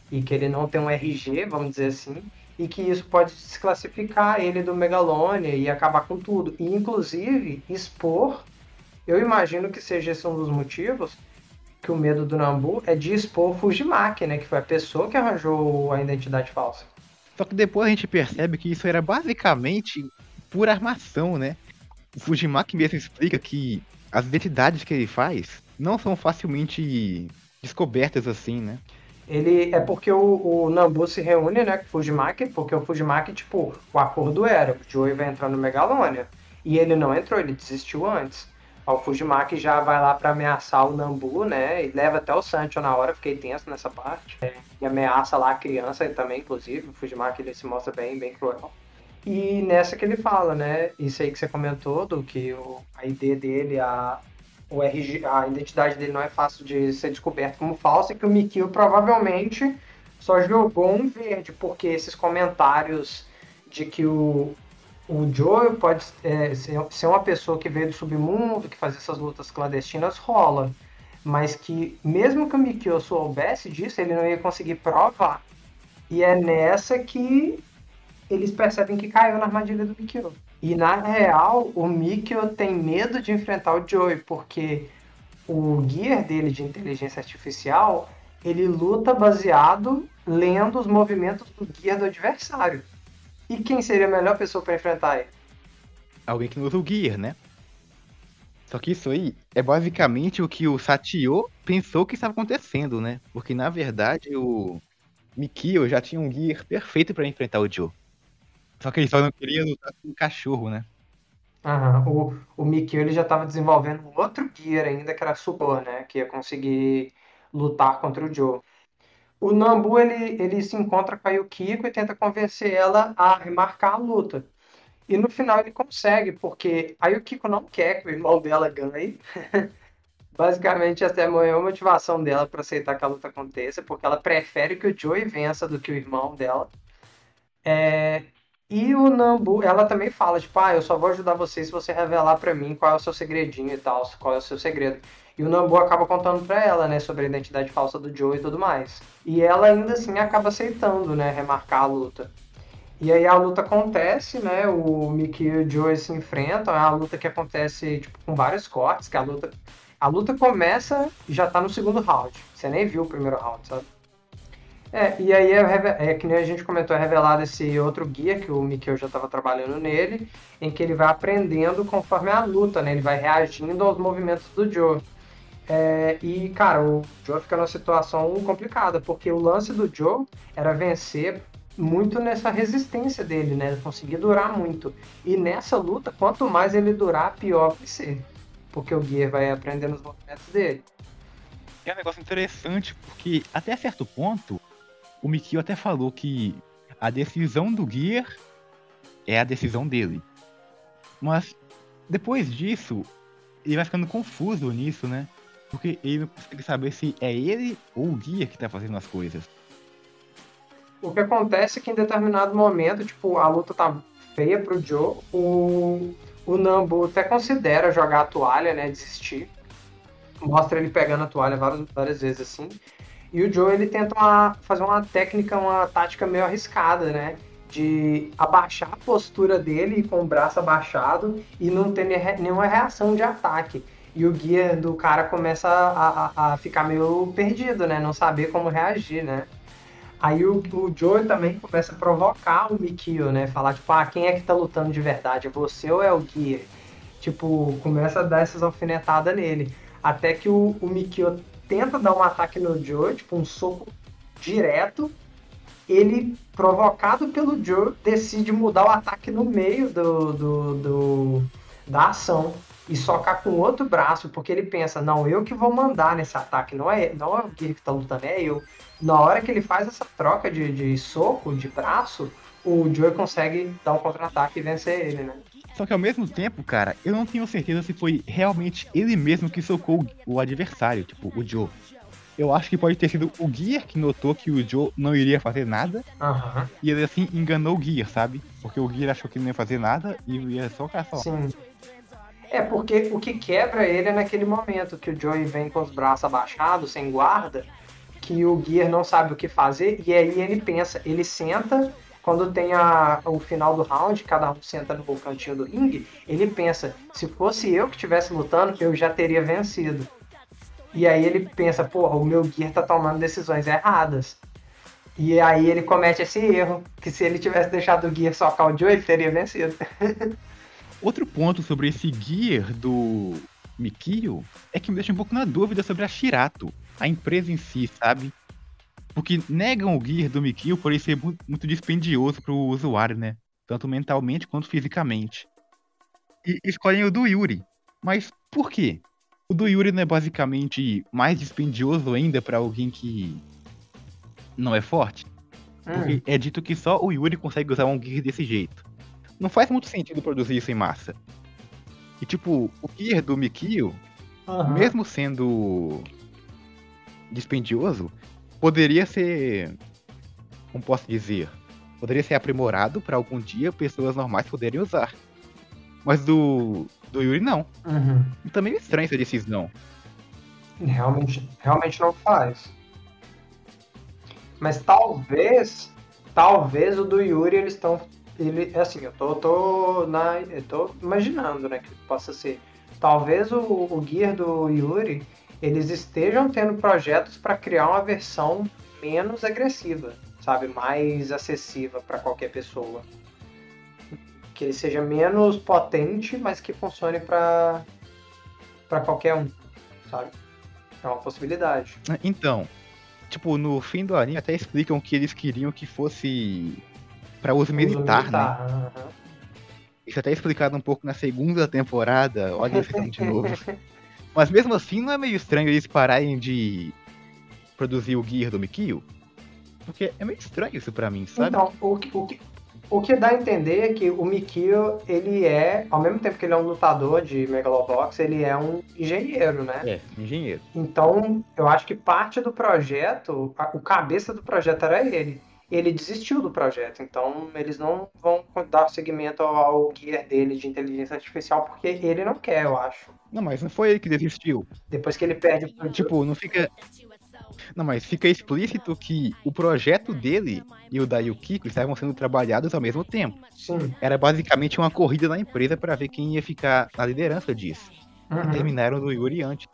e que ele não tem um RG, vamos dizer assim. E que isso pode desclassificar ele do Megalônia e acabar com tudo. E, inclusive, expor, eu imagino que seja esse um dos motivos, que o medo do Nambu é de expor o Fujimaki, né? Que foi a pessoa que arranjou a identidade falsa. Só que depois a gente percebe que isso era basicamente pura armação, né? O Fujimaki mesmo explica que as identidades que ele faz não são facilmente descobertas assim, né? Ele é porque o, o Nambu se reúne, né, com o Fujimaki, porque o Fujimaki, tipo, o acordo era, o Joey vai entrar no Megalônia. E ele não entrou, ele desistiu antes. O Fujimaki já vai lá para ameaçar o Nambu, né? E leva até o Sancho na hora, fiquei tenso nessa parte. É, e ameaça lá a criança também, inclusive. O Fujimaki ele se mostra bem, bem cruel. E nessa que ele fala, né? Isso aí que você comentou, do que o, a ID dele, a, o RG, a identidade dele não é fácil de ser descoberta como falsa, e que o Mikio provavelmente só jogou um verde, porque esses comentários de que o, o Joe pode é, ser uma pessoa que veio do submundo, que faz essas lutas clandestinas, rola. Mas que, mesmo que o Mikio soubesse disso, ele não ia conseguir provar. E é nessa que eles percebem que caiu na armadilha do Mikio. E na real, o Mikio tem medo de enfrentar o Joey, porque o gear dele de inteligência artificial, ele luta baseado lendo os movimentos do gear do adversário. E quem seria a melhor pessoa para enfrentar ele? Alguém que não usa o gear, né? Só que isso aí é basicamente o que o Satio pensou que estava acontecendo, né? Porque na verdade o Mikio já tinha um gear perfeito para enfrentar o Joe. Só que ele só não queria lutar com o cachorro, né? Aham, o, o Mikio ele já estava desenvolvendo um outro gear ainda, que era Supor, né? Que ia conseguir lutar contra o Joe. O Nambu ele, ele se encontra com a Yukiko e tenta convencer ela a remarcar a luta. E no final ele consegue, porque a Yukiko não quer que o irmão dela ganhe. Basicamente, essa é a maior motivação dela para aceitar que a luta aconteça, porque ela prefere que o Joey vença do que o irmão dela. É, e o Nambu, ela também fala, tipo, ah, eu só vou ajudar você se você revelar para mim qual é o seu segredinho e tal, qual é o seu segredo. E o Nambu acaba contando pra ela, né, sobre a identidade falsa do Joe e tudo mais. E ela ainda assim acaba aceitando, né, remarcar a luta. E aí a luta acontece, né, o Mickey e o Joe se enfrentam, é uma luta que acontece, tipo, com vários cortes, que a luta... A luta começa e já tá no segundo round. Você nem viu o primeiro round, sabe? É, e aí é, é, que nem a gente comentou, é revelado esse outro guia que o Mikkel já estava trabalhando nele, em que ele vai aprendendo conforme a luta, né? Ele vai reagindo aos movimentos do Joe. É, e, cara, o Joe fica numa situação complicada, porque o lance do Joe era vencer muito nessa resistência dele, né? Conseguir durar muito. E nessa luta, quanto mais ele durar, pior vai ser. Porque o Gear vai aprendendo os movimentos dele. É um negócio interessante, porque até certo ponto, o Mikio até falou que a decisão do Gear é a decisão dele. Mas depois disso, ele vai ficando confuso nisso, né? Porque ele não consegue saber se é ele ou o Gear que tá fazendo as coisas. O que acontece é que em determinado momento, tipo, a luta tá feia pro Joe, o, o Nambu até considera jogar a toalha, né? Desistir. Mostra ele pegando a toalha várias, várias vezes assim. E o Joe ele tenta uma, fazer uma técnica, uma tática meio arriscada, né? De abaixar a postura dele com o braço abaixado e não ter nenhuma reação de ataque. E o guia do cara começa a, a, a ficar meio perdido, né? Não saber como reagir, né? Aí o, o Joe também começa a provocar o Mikio, né? Falar, tipo, ah, quem é que tá lutando de verdade? É você ou é o guia? Tipo, começa a dar essas alfinetadas nele. Até que o, o Mikio tenta dar um ataque no Joe, tipo um soco direto. Ele, provocado pelo Joe, decide mudar o ataque no meio do, do, do da ação e socar com o outro braço, porque ele pensa, não, eu que vou mandar nesse ataque, não é, não é o Guilherme que tá lutando, é eu. Na hora que ele faz essa troca de, de soco, de braço, o Joe consegue dar um contra-ataque e vencer ele, né? Só que ao mesmo tempo, cara, eu não tenho certeza se foi realmente ele mesmo que socou o adversário, tipo, o Joe. Eu acho que pode ter sido o Gear que notou que o Joe não iria fazer nada. Uhum. E ele assim enganou o Gear, sabe? Porque o Gear achou que ele não ia fazer nada e ia só caçar. Sim. É, porque o que quebra ele é naquele momento que o Joey vem com os braços abaixados, sem guarda, que o Gear não sabe o que fazer, e aí ele pensa, ele senta quando tem a, o final do round, cada um senta no cantinho do ringue, ele pensa, se fosse eu que estivesse lutando, eu já teria vencido. E aí ele pensa, porra, o meu Gear tá tomando decisões erradas. E aí ele comete esse erro, que se ele tivesse deixado o Gear socar o Joe, ele teria vencido. Outro ponto sobre esse Gear do Mikio é que me deixa um pouco na dúvida sobre a Shirato, a empresa em si, sabe? Porque negam o gear do Mikio por ele ser muito dispendioso para o usuário, né? Tanto mentalmente quanto fisicamente. E escolhem o do Yuri. Mas por quê? O do Yuri não é basicamente mais dispendioso ainda para alguém que não é forte? Porque hum. é dito que só o Yuri consegue usar um gear desse jeito. Não faz muito sentido produzir isso em massa. E tipo, o gear do Mikio, uhum. mesmo sendo dispendioso, poderia ser. Como posso dizer? Poderia ser aprimorado para algum dia pessoas normais poderem usar. Mas do, do Yuri não. Uhum. Também é estranho essa decisão. Realmente, realmente não faz. Mas talvez, talvez o do Yuri eles estão ele, assim, eu tô, tô, na, eu tô imaginando, né, que possa ser. Talvez o, o Gear do Yuri, eles estejam tendo projetos para criar uma versão menos agressiva, sabe, mais acessível para qualquer pessoa. Que ele seja menos potente, mas que funcione para para qualquer um, sabe? É uma possibilidade. Então, tipo, no fim do anime até explicam que eles queriam que fosse para uso militar, militar, né? Uhum. Isso até é explicado um pouco na segunda temporada. Olha isso de novo. Mas mesmo assim, não é meio estranho eles pararem de produzir o Gear do Mikio? Porque é meio estranho isso pra mim, sabe? Então, o que, o que, o que dá a entender é que o Mikio, ele é, ao mesmo tempo que ele é um lutador de Megalobox, ele é um engenheiro, né? É, engenheiro. Então, eu acho que parte do projeto, o cabeça do projeto era ele. Ele desistiu do projeto, então eles não vão dar seguimento ao gear dele de inteligência artificial porque ele não quer, eu acho. Não, mas não foi ele que desistiu. Depois que ele perde Tipo, não fica não, mas fica explícito que o projeto dele e o da Yukiko estavam sendo trabalhados ao mesmo tempo. Sim. Era basicamente uma corrida na empresa para ver quem ia ficar na liderança disso. Uhum. Terminaram do Yuri antes.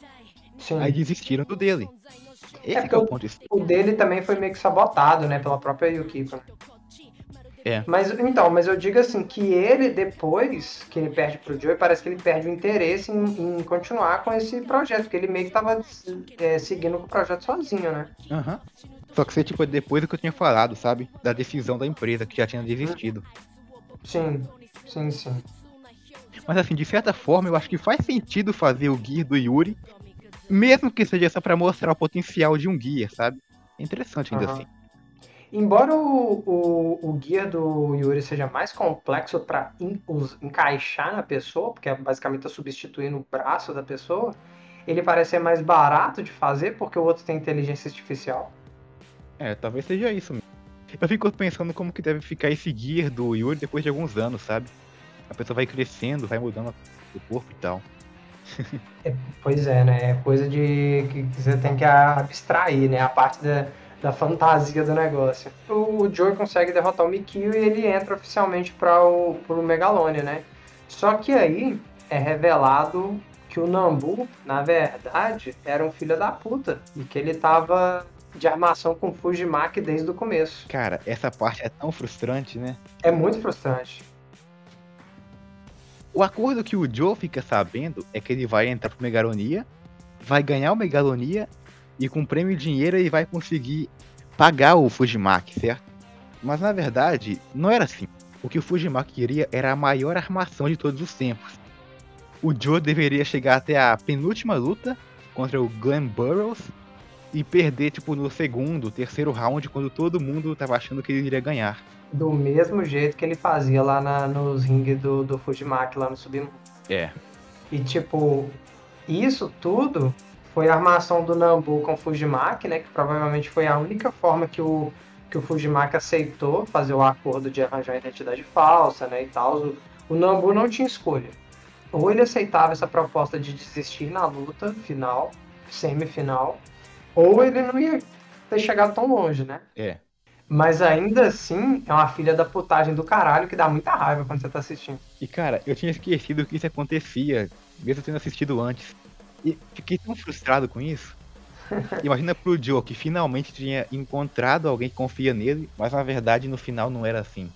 Sim. Aí desistiram do dele. Esse é, é o ponto. O dele também foi meio que sabotado, né, pela própria Yukiko. É. Mas então, mas eu digo assim que ele depois que ele perde pro Joey, parece que ele perde o interesse em, em continuar com esse projeto, porque ele meio que tava é, seguindo o projeto sozinho, né? Aham. Uhum. Só que você, tipo, depois do que eu tinha falado, sabe? Da decisão da empresa, que já tinha desistido. Sim, sim, sim. Mas assim, de certa forma, eu acho que faz sentido fazer o Gear do Yuri, mesmo que seja só pra mostrar o potencial de um Gear, sabe? É interessante ainda uhum. assim. Embora o, o, o guia do Yuri seja mais complexo para encaixar na pessoa, porque é basicamente tá substituindo o braço da pessoa, ele parece ser mais barato de fazer porque o outro tem inteligência artificial. É, talvez seja isso mesmo. Eu fico pensando como que deve ficar esse gear do Yuri depois de alguns anos, sabe? A pessoa vai crescendo, vai mudando o corpo e tal. É, pois é, né? É coisa de que você tem que abstrair, né? A parte da da fantasia do negócio. O Joe consegue derrotar o Mikio e ele entra oficialmente para o pro Megalonia, né? Só que aí é revelado que o Nambu, na verdade, era um filho da puta e que ele tava de armação com Fujimaki desde o começo. Cara, essa parte é tão frustrante, né? É muito frustrante. O acordo que o Joe fica sabendo é que ele vai entrar pro Megalonia, vai ganhar o Megalonia e com prêmio dinheiro ele vai conseguir pagar o Fujimaki, certo? Mas na verdade, não era assim. O que o Fujimaki queria era a maior armação de todos os tempos. O Joe deveria chegar até a penúltima luta contra o Glenn Burroughs e perder tipo no segundo, terceiro round, quando todo mundo tava achando que ele iria ganhar. Do mesmo jeito que ele fazia lá na, nos rings do, do Fujimaki lá no Submundo. É. E tipo, isso tudo foi a armação do Nambu com o Fujimaki, né, que provavelmente foi a única forma que o, que o Fujimaki aceitou fazer o acordo de arranjar a identidade falsa, né, e tal. O, o Nambu não tinha escolha. Ou ele aceitava essa proposta de desistir na luta final, semifinal, ou ele não ia ter chegado tão longe, né? É. Mas ainda assim, é uma filha da putagem do caralho que dá muita raiva quando você tá assistindo. E cara, eu tinha esquecido que isso acontecia, mesmo tendo assistido antes. E fiquei tão frustrado com isso. Imagina pro Joe que finalmente tinha encontrado alguém que confia nele, mas na verdade no final não era assim.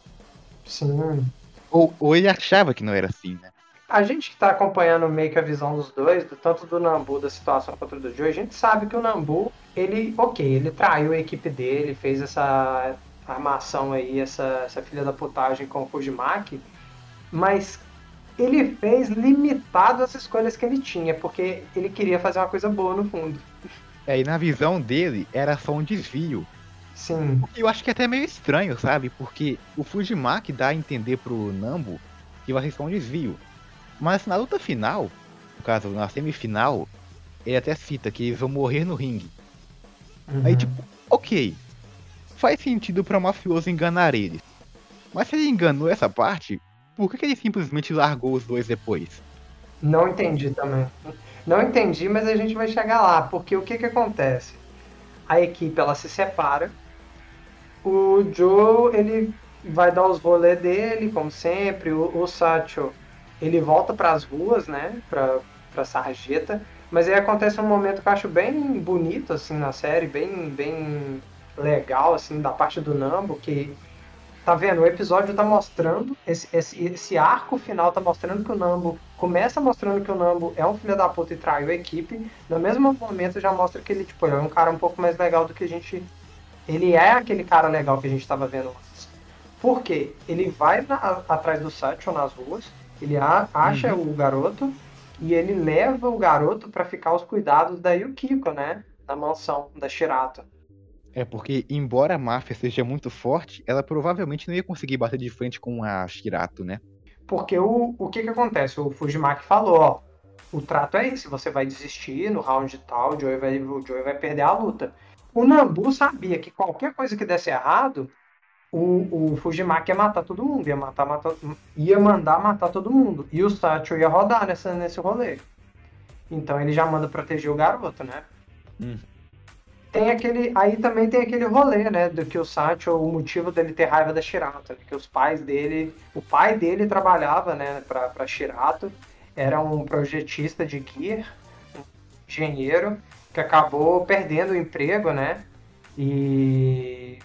Sim. Ou, ou ele achava que não era assim, né? A gente que tá acompanhando meio que a visão dos dois, do, tanto do Nambu da situação quanto do Joe, a gente sabe que o Nambu, ele, ok, ele traiu a equipe dele, fez essa armação aí, essa, essa filha da putagem com o Fujimaki, mas ele fez limitado as escolhas que ele tinha, porque ele queria fazer uma coisa boa no fundo. É, e na visão dele era só um desvio. Sim. Eu acho que é até meio estranho, sabe? Porque o Fujimaki dá a entender pro Nambu que vai ser só um desvio. Mas na luta final, no caso, na semifinal, ele até cita que eles vão morrer no ringue. Uhum. Aí, tipo, ok. Faz sentido pra mafioso enganar eles. Mas se ele enganou essa parte, por que, que ele simplesmente largou os dois depois? Não entendi também. Não entendi, mas a gente vai chegar lá, porque o que que acontece? A equipe ela se separa. O Joe ele vai dar os rolês dele, como sempre. O, o Satchel, ele volta para as ruas, né? Pra, pra sarjeta. Mas aí acontece um momento que eu acho bem bonito, assim, na série, bem, bem legal, assim, da parte do Nambo, que Tá vendo? O episódio tá mostrando, esse, esse, esse arco final tá mostrando que o Nambo começa mostrando que o Nambo é um filho da puta e traiu a equipe. No mesmo momento já mostra que ele, tipo, é um cara um pouco mais legal do que a gente. Ele é aquele cara legal que a gente tava vendo antes. Por quê? Ele vai na, atrás do Satchel nas ruas, ele acha uhum. o garoto e ele leva o garoto para ficar aos cuidados da Yukiko, né? Da mansão da Shirato. É porque, embora a máfia seja muito forte, ela provavelmente não ia conseguir bater de frente com a Shirato, né? Porque o, o que que acontece? O Fujimaki falou, ó, o trato é esse, você vai desistir no round tal, o Joey vai, o Joey vai perder a luta. O Nambu sabia que qualquer coisa que desse errado, o, o Fujimaki ia matar todo mundo, ia, matar, matar, ia mandar matar todo mundo. E o Satchel ia rodar nessa, nesse rolê. Então ele já manda proteger o garoto, né? Hum tem aquele. Aí também tem aquele rolê, né? Do que o Satchel, o motivo dele ter raiva da Shirato, né, que os pais dele. O pai dele trabalhava, né, pra, pra Shirato, era um projetista de gear, um engenheiro, que acabou perdendo o emprego, né? E.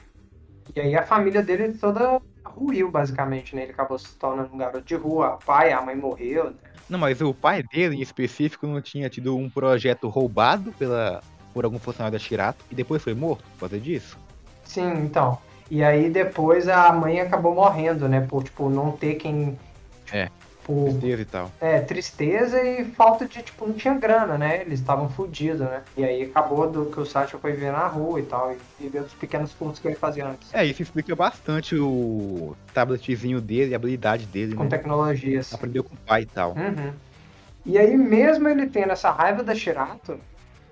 E aí a família dele toda ruiu, basicamente, né? Ele acabou se tornando um garoto de rua, o pai, a mãe morreu, né? Não, mas o pai dele, em específico, não tinha tido um projeto roubado pela por algum funcionário da Shirato e depois foi morto por causa disso? Sim, então. E aí depois a mãe acabou morrendo, né? Por, tipo, não ter quem. É. Por, tristeza e tal. É, tristeza e falta de, tipo, não tinha grana, né? Eles estavam fodidos, né? E aí acabou do que o Satchel foi ver na rua e tal, e, ver os pequenos cursos que ele fazia antes. É, isso explica bastante o tabletzinho dele, a habilidade dele, com né? tecnologias. Aprendeu com o pai e tal. Uhum. E aí, mesmo ele tendo essa raiva da Shirato,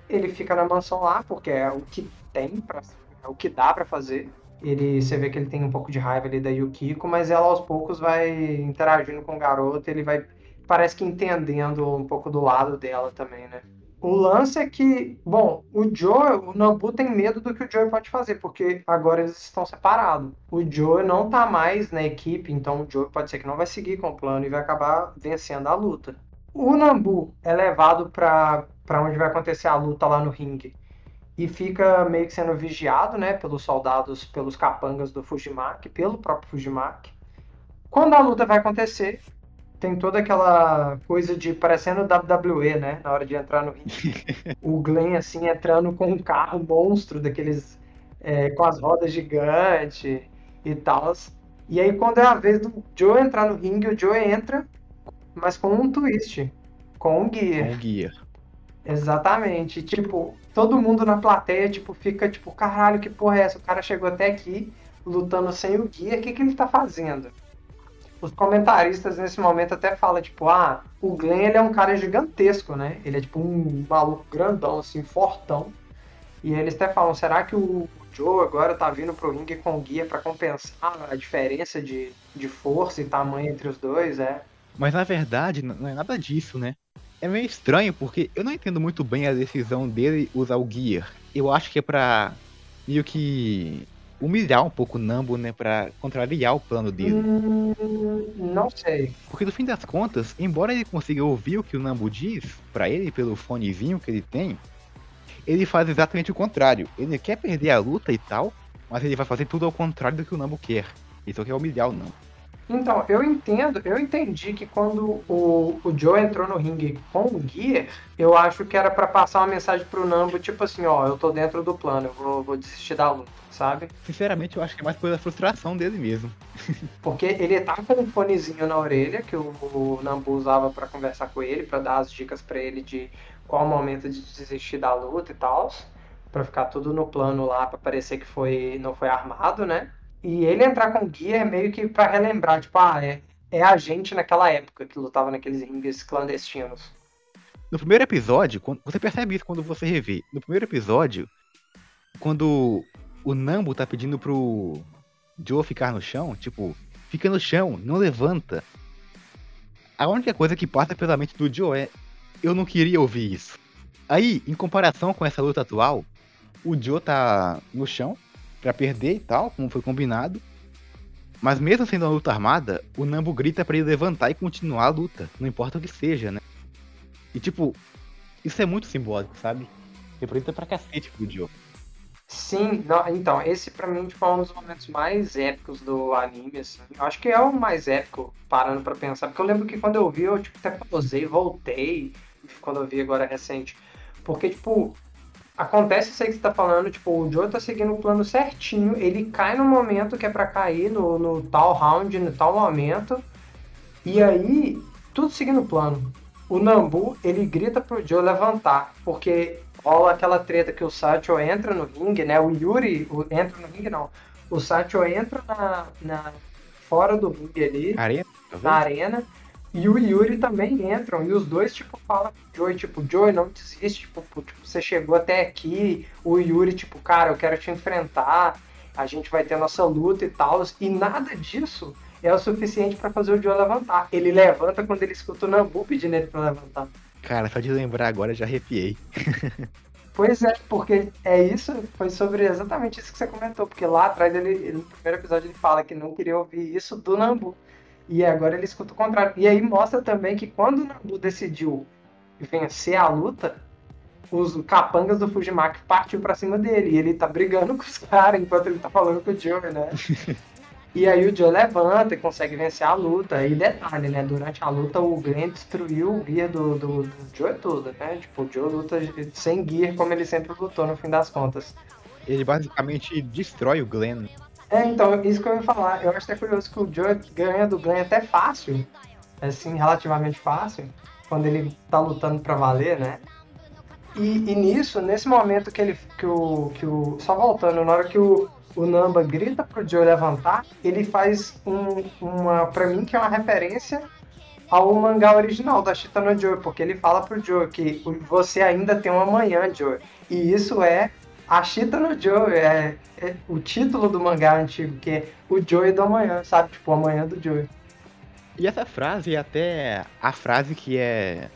ele fica na mansão lá, porque é o que tem, pra, é o que dá para fazer. Ele, você vê que ele tem um pouco de raiva ali da Yukiko, mas ela aos poucos vai interagindo com o garoto, ele vai, parece que entendendo um pouco do lado dela também, né? O lance é que, bom, o Joe, o Nabu tem medo do que o Joe pode fazer, porque agora eles estão separados. O Joe não tá mais na equipe, então o Joe pode ser que não vai seguir com o plano e vai acabar vencendo a luta. O Nambu é levado para onde vai acontecer a luta lá no ringue. E fica meio que sendo vigiado, né, pelos soldados, pelos capangas do Fujimaki, pelo próprio Fujimaki. Quando a luta vai acontecer, tem toda aquela coisa de parecendo WWE, né, na hora de entrar no ringue. o Glenn, assim, entrando com um carro monstro, daqueles, é, com as rodas gigantes e tal. E aí, quando é a vez do Joe entrar no ringue, o Joe entra, mas com um twist, com um gear. Com um gear. Exatamente. Tipo, todo mundo na plateia, tipo, fica tipo, caralho, que porra é essa? O cara chegou até aqui lutando sem o guia, o que, que ele tá fazendo? Os comentaristas nesse momento até falam, tipo, ah, o Glenn ele é um cara gigantesco, né? Ele é tipo um maluco grandão, assim, fortão. E eles até falam, será que o Joe agora tá vindo pro ringue com o guia para compensar a diferença de, de força e tamanho entre os dois, é? Mas na verdade, não é nada disso, né? É meio estranho porque eu não entendo muito bem a decisão dele usar o Gear. Eu acho que é pra meio que humilhar um pouco o Nambo, né, pra contrariar o plano dele. Hum, não sei. Porque no fim das contas, embora ele consiga ouvir o que o Nambo diz para ele pelo fonezinho que ele tem, ele faz exatamente o contrário. Ele quer perder a luta e tal, mas ele vai fazer tudo ao contrário do que o Nambo quer. Isso quer humilhar o Nambo. Então, eu entendo, eu entendi que quando o, o Joe entrou no ringue com o Gear, eu acho que era para passar uma mensagem pro Nambo, tipo assim, ó, eu tô dentro do plano, eu vou, vou desistir da luta, sabe? Sinceramente, eu acho que é mais pela frustração dele mesmo. Porque ele tá com um fonezinho na orelha que o, o Nambu usava para conversar com ele, para dar as dicas para ele de qual o momento de desistir da luta e tal, para ficar tudo no plano lá, para parecer que foi não foi armado, né? E ele entrar com guia é meio que para relembrar, tipo, ah, é, é a gente naquela época que lutava naqueles ringues clandestinos. No primeiro episódio, você percebe isso quando você revê. No primeiro episódio, quando o Nambo tá pedindo pro Joe ficar no chão, tipo, fica no chão, não levanta. A única coisa que passa pela mente do Joe é: eu não queria ouvir isso. Aí, em comparação com essa luta atual, o Joe tá no chão, para perder e tal, como foi combinado. Mas mesmo sendo uma luta armada, o Nambu grita para ele levantar e continuar a luta, não importa o que seja, né? E tipo, isso é muito simbólico, sabe? Representa pra cacete pro Joe. Sim, não, então, esse pra mim tipo, é um dos momentos mais épicos do anime, assim. Eu acho que é o mais épico, parando pra pensar. Porque eu lembro que quando eu vi, eu tipo, até pausei, voltei, quando eu vi agora recente. Porque, tipo, acontece isso aí que você tá falando, tipo, o Joe tá seguindo o plano certinho, ele cai no momento que é pra cair, no, no tal round, no tal momento, e aí, tudo seguindo o plano. O Nambu, ele grita pro Joe levantar, porque rola aquela treta que o Satchel entra no ringue, né? O Yuri o, entra no ringue, não. O Satchel entra na, na fora do ringue ali, Arena? na arena, e o Yuri também entram, e os dois, tipo, falam pro Joey, tipo, Joey, não desiste, tipo, tipo, você chegou até aqui, o Yuri, tipo, cara, eu quero te enfrentar, a gente vai ter nossa luta e tal, e nada disso é o suficiente para fazer o Joe levantar. Ele levanta quando ele escuta o Nambu pedindo ele pra levantar. Cara, só de lembrar agora já arrepiei. Pois é, porque é isso, foi sobre exatamente isso que você comentou, porque lá atrás ele, ele- no primeiro episódio ele fala que não queria ouvir isso do Nambu. E agora ele escuta o contrário. E aí mostra também que quando o Nambu decidiu vencer a luta, os capangas do Fujimaki partiu pra cima dele. E ele tá brigando com os caras enquanto ele tá falando com o Joe, né? E aí o Joe levanta e consegue vencer a luta. E detalhe, né? Durante a luta o Glenn destruiu o gear do, do, do Joe todo, né? Tipo, o Joe luta sem gear como ele sempre lutou no fim das contas. Ele basicamente destrói o Glenn. É, então, isso que eu ia falar. Eu acho até curioso que o Joe ganha do Glenn até fácil. Assim, relativamente fácil. Quando ele tá lutando pra valer, né? E, e nisso, nesse momento que ele. Que o, que o. Só voltando, na hora que o, o Namba grita pro Joe levantar, ele faz um, uma. Pra mim, que é uma referência ao mangá original da Chita no Joe, porque ele fala pro Joe que você ainda tem uma manhã, Joe. E isso é a Chita no Joe, é, é o título do mangá antigo, que é o Joe do amanhã, sabe? Tipo, o amanhã do Joe. E essa frase é até a frase que é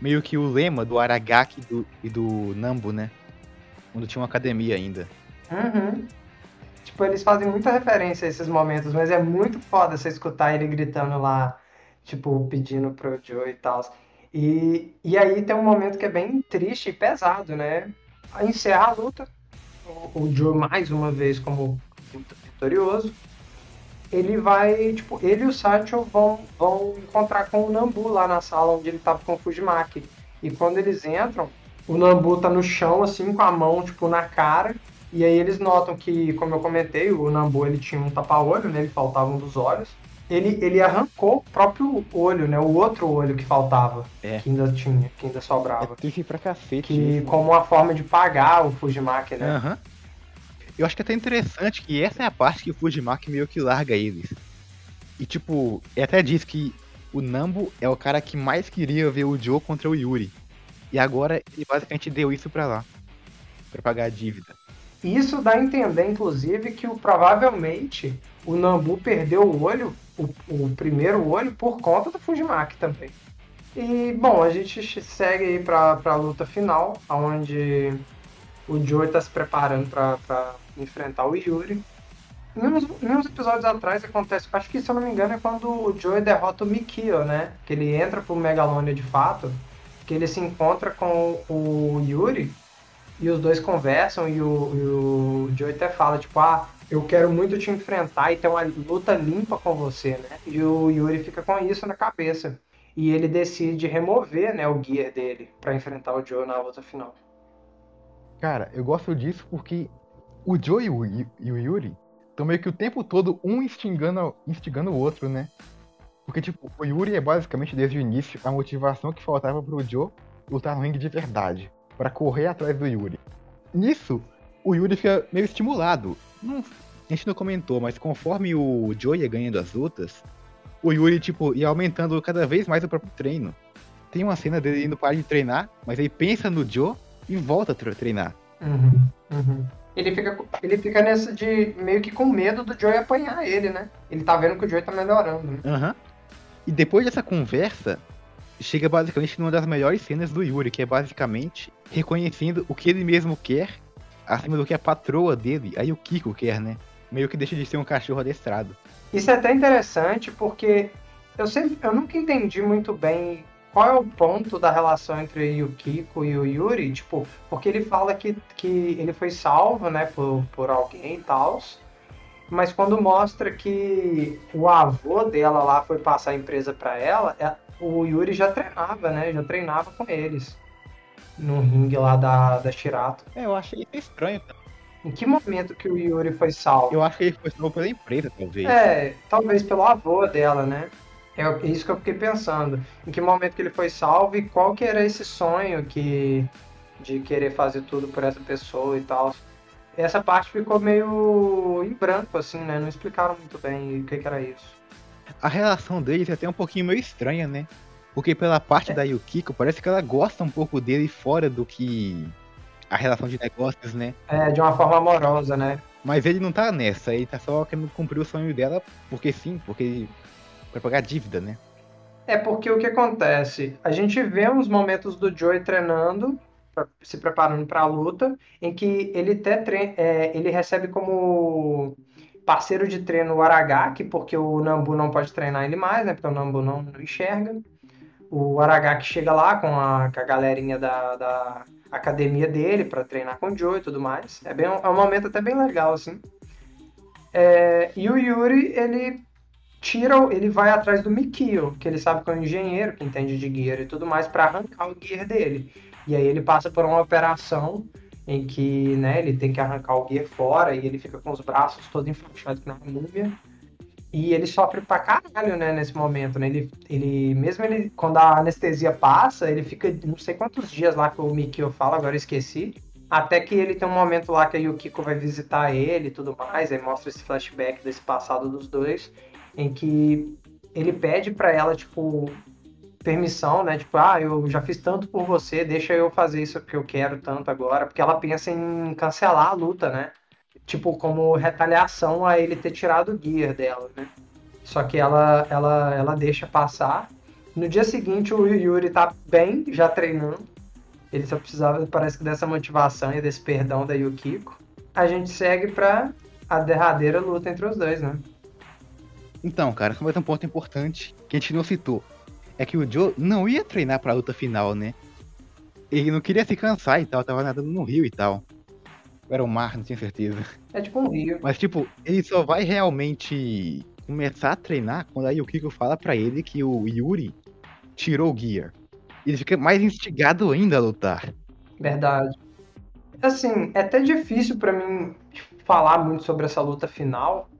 meio que o lema do Aragaki do- e do Nambu, né? Quando tinha uma academia ainda. Uhum. Tipo, eles fazem muita referência a esses momentos, mas é muito foda você escutar ele gritando lá, tipo, pedindo pro Joe e tal. E, e aí tem um momento que é bem triste e pesado, né? Encerra a luta. O, o Joe, mais uma vez, como vitorioso. Ele vai, tipo, ele e o Satchel vão, vão encontrar com o Nambu lá na sala onde ele tava com o Fujimaki. E quando eles entram, o Nambu tá no chão, assim, com a mão, tipo, na cara. E aí eles notam que, como eu comentei, o Nambu ele tinha um tapa-olho, né? Ele faltava um dos olhos. Ele, ele arrancou o próprio olho, né? O outro olho que faltava, É. que ainda tinha, que ainda É sobrava. triste pra cacete Que isso. como uma forma de pagar o Fujimaki, né? Aham. Eu acho que é até interessante que essa é a parte que o Fujimaki meio que larga eles. E tipo, ele até diz que o Nambu é o cara que mais queria ver o Joe contra o Yuri. E agora ele basicamente deu isso pra lá. Pra pagar a dívida. Isso dá a entender, inclusive, que o, provavelmente o Nambu perdeu o olho, o, o primeiro olho, por conta do Fujimaki também. E, bom, a gente segue aí pra, pra luta final, onde o Joe tá se preparando pra enfrentar o Yuri. Em uns, uns episódios atrás acontece, acho que se eu não me engano é quando o Joe derrota o Mikio, né? Que ele entra pro Megalonia de fato, que ele se encontra com o Yuri e os dois conversam e o, e o Joey até fala, tipo, ah, eu quero muito te enfrentar e ter uma luta limpa com você, né? E o Yuri fica com isso na cabeça. E ele decide remover, né, o gear dele pra enfrentar o Joe na luta final. Cara, eu gosto disso porque o Joe e o, e o Yuri estão meio que o tempo todo um instigando, instigando o outro, né? Porque, tipo, o Yuri é basicamente desde o início a motivação que faltava pro Joe lutar no ringue de verdade, pra correr atrás do Yuri. Nisso, o Yuri fica meio estimulado. Não- a gente não comentou, mas conforme o Joe ia ganhando as lutas, o Yuri, tipo, ia aumentando cada vez mais o próprio treino. Tem uma cena dele indo parar de treinar, mas aí pensa no Joe e volta a tre- treinar. Uhum, uhum. Ele fica, ele fica nessa de meio que com medo do Joey apanhar ele, né? Ele tá vendo que o Joey tá melhorando, né? Aham. E depois dessa conversa, chega basicamente numa das melhores cenas do Yuri, que é basicamente reconhecendo o que ele mesmo quer, acima do que a patroa dele, aí o Kiko quer, né? meio que deixa de ser um cachorro adestrado. Isso é até interessante porque eu sempre, eu nunca entendi muito bem qual é o ponto da relação entre o Kiko e o Yuri, tipo, porque ele fala que, que ele foi salvo, né, por, por alguém e tal, mas quando mostra que o avô dela lá foi passar a empresa para ela, é, o Yuri já treinava, né, já treinava com eles no ringue lá da, da Shirato. É, eu achei isso estranho também. Em que momento que o Yuri foi salvo? Eu acho que ele foi salvo pela empresa, talvez. É, talvez pelo avô dela, né? É isso que eu fiquei pensando. Em que momento que ele foi salvo e qual que era esse sonho que de querer fazer tudo por essa pessoa e tal. Essa parte ficou meio em branco, assim, né? Não explicaram muito bem o que, que era isso. A relação deles é até um pouquinho meio estranha, né? Porque pela parte é. da Yukiko, parece que ela gosta um pouco dele fora do que a relação de negócios, né? É, de uma forma amorosa, né? Mas ele não tá nessa, ele tá só querendo cumprir o sonho dela porque sim, porque para pagar dívida, né? É porque o que acontece? A gente vê uns momentos do Joey treinando, se preparando para a luta, em que ele até é, ele recebe como parceiro de treino o Aragaki, porque o Nambu não pode treinar ele mais, né? Porque o Nambu não, não enxerga. O Aragaki chega lá com a, com a galerinha da, da academia dele para treinar com o Joe e tudo mais. É, bem, é um momento até bem legal, assim. É, e o Yuri, ele tira, ele vai atrás do Mikio, que ele sabe que é um engenheiro, que entende de gear e tudo mais, para arrancar o gear dele. E aí ele passa por uma operação em que né, ele tem que arrancar o gear fora e ele fica com os braços todos enfaixados na múmia. E ele sofre pra caralho, né, nesse momento, né? Ele, ele, mesmo ele, quando a anestesia passa, ele fica não sei quantos dias lá que o Mikio fala, agora eu esqueci. Até que ele tem um momento lá que a Yukiko vai visitar ele e tudo mais, aí mostra esse flashback desse passado dos dois em que ele pede para ela, tipo, permissão, né? Tipo, ah, eu já fiz tanto por você, deixa eu fazer isso que eu quero tanto agora, porque ela pensa em cancelar a luta, né? Tipo, como retaliação a ele ter tirado o gear dela, né? Só que ela, ela, ela deixa passar. No dia seguinte, o Yuri tá bem, já treinando. Ele só precisava, parece que dessa motivação e desse perdão da Yukiko. A gente segue pra a derradeira luta entre os dois, né? Então, cara, só mais um ponto importante que a gente não citou. É que o Joe não ia treinar pra luta final, né? Ele não queria se cansar e tal, tava nadando no rio e tal. Era o mar, não tinha certeza. É tipo um rio. Mas, tipo, ele só vai realmente começar a treinar quando aí o Kiko fala pra ele que o Yuri tirou o Gear. Ele fica mais instigado ainda a lutar. Verdade. Assim, é até difícil para mim falar muito sobre essa luta final,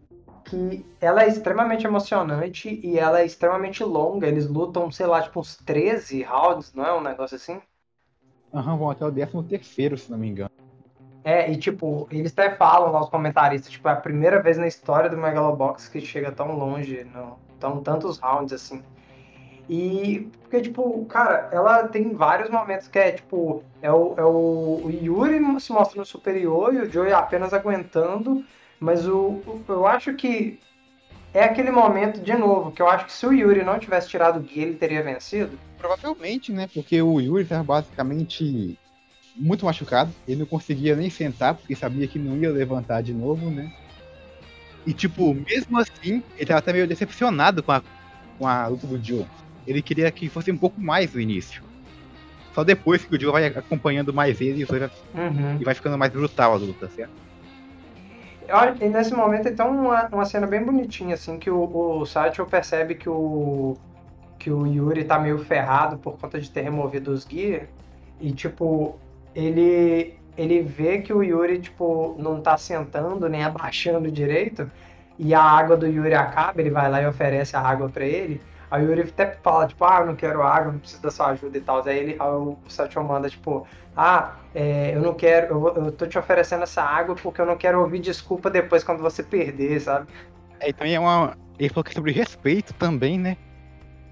que ela é extremamente emocionante e ela é extremamente longa. Eles lutam, sei lá, tipo uns 13 rounds, não é um negócio assim? Aham, uhum, vão até o 13 terceiro, se não me engano. É, e tipo, eles até falam lá os comentaristas, tipo, é a primeira vez na história do Megalobox que chega tão longe, não, tão tantos rounds assim. E porque, tipo, cara, ela tem vários momentos que é, tipo, é o, é o, o Yuri se mostrando superior e o Joey apenas aguentando, mas o, eu acho que é aquele momento, de novo, que eu acho que se o Yuri não tivesse tirado o Gui, ele teria vencido. Provavelmente, né? Porque o Yuri estava basicamente muito machucado. Ele não conseguia nem sentar, porque sabia que não ia levantar de novo, né? E, tipo, mesmo assim, ele estava até meio decepcionado com a, com a luta do Joe. Ele queria que fosse um pouco mais no início. Só depois que o Joe vai acompanhando mais ele uhum. e vai ficando mais brutal a luta, certo? E nesse momento, então, uma, uma cena bem bonitinha, assim, que o, o Satchel percebe que o, que o Yuri tá meio ferrado por conta de ter removido os gear. E, tipo, ele, ele vê que o Yuri, tipo, não tá sentando nem abaixando direito. E a água do Yuri acaba, ele vai lá e oferece a água para ele. Aí o Yuri até fala, tipo, ah, eu não quero água, não preciso da sua ajuda e tal. Aí, ele, aí o Satchel manda, tipo, ah, é, eu não quero, eu, eu tô te oferecendo essa água porque eu não quero ouvir desculpa depois quando você perder, sabe? É, então é uma. Ele falou que é sobre respeito também, né?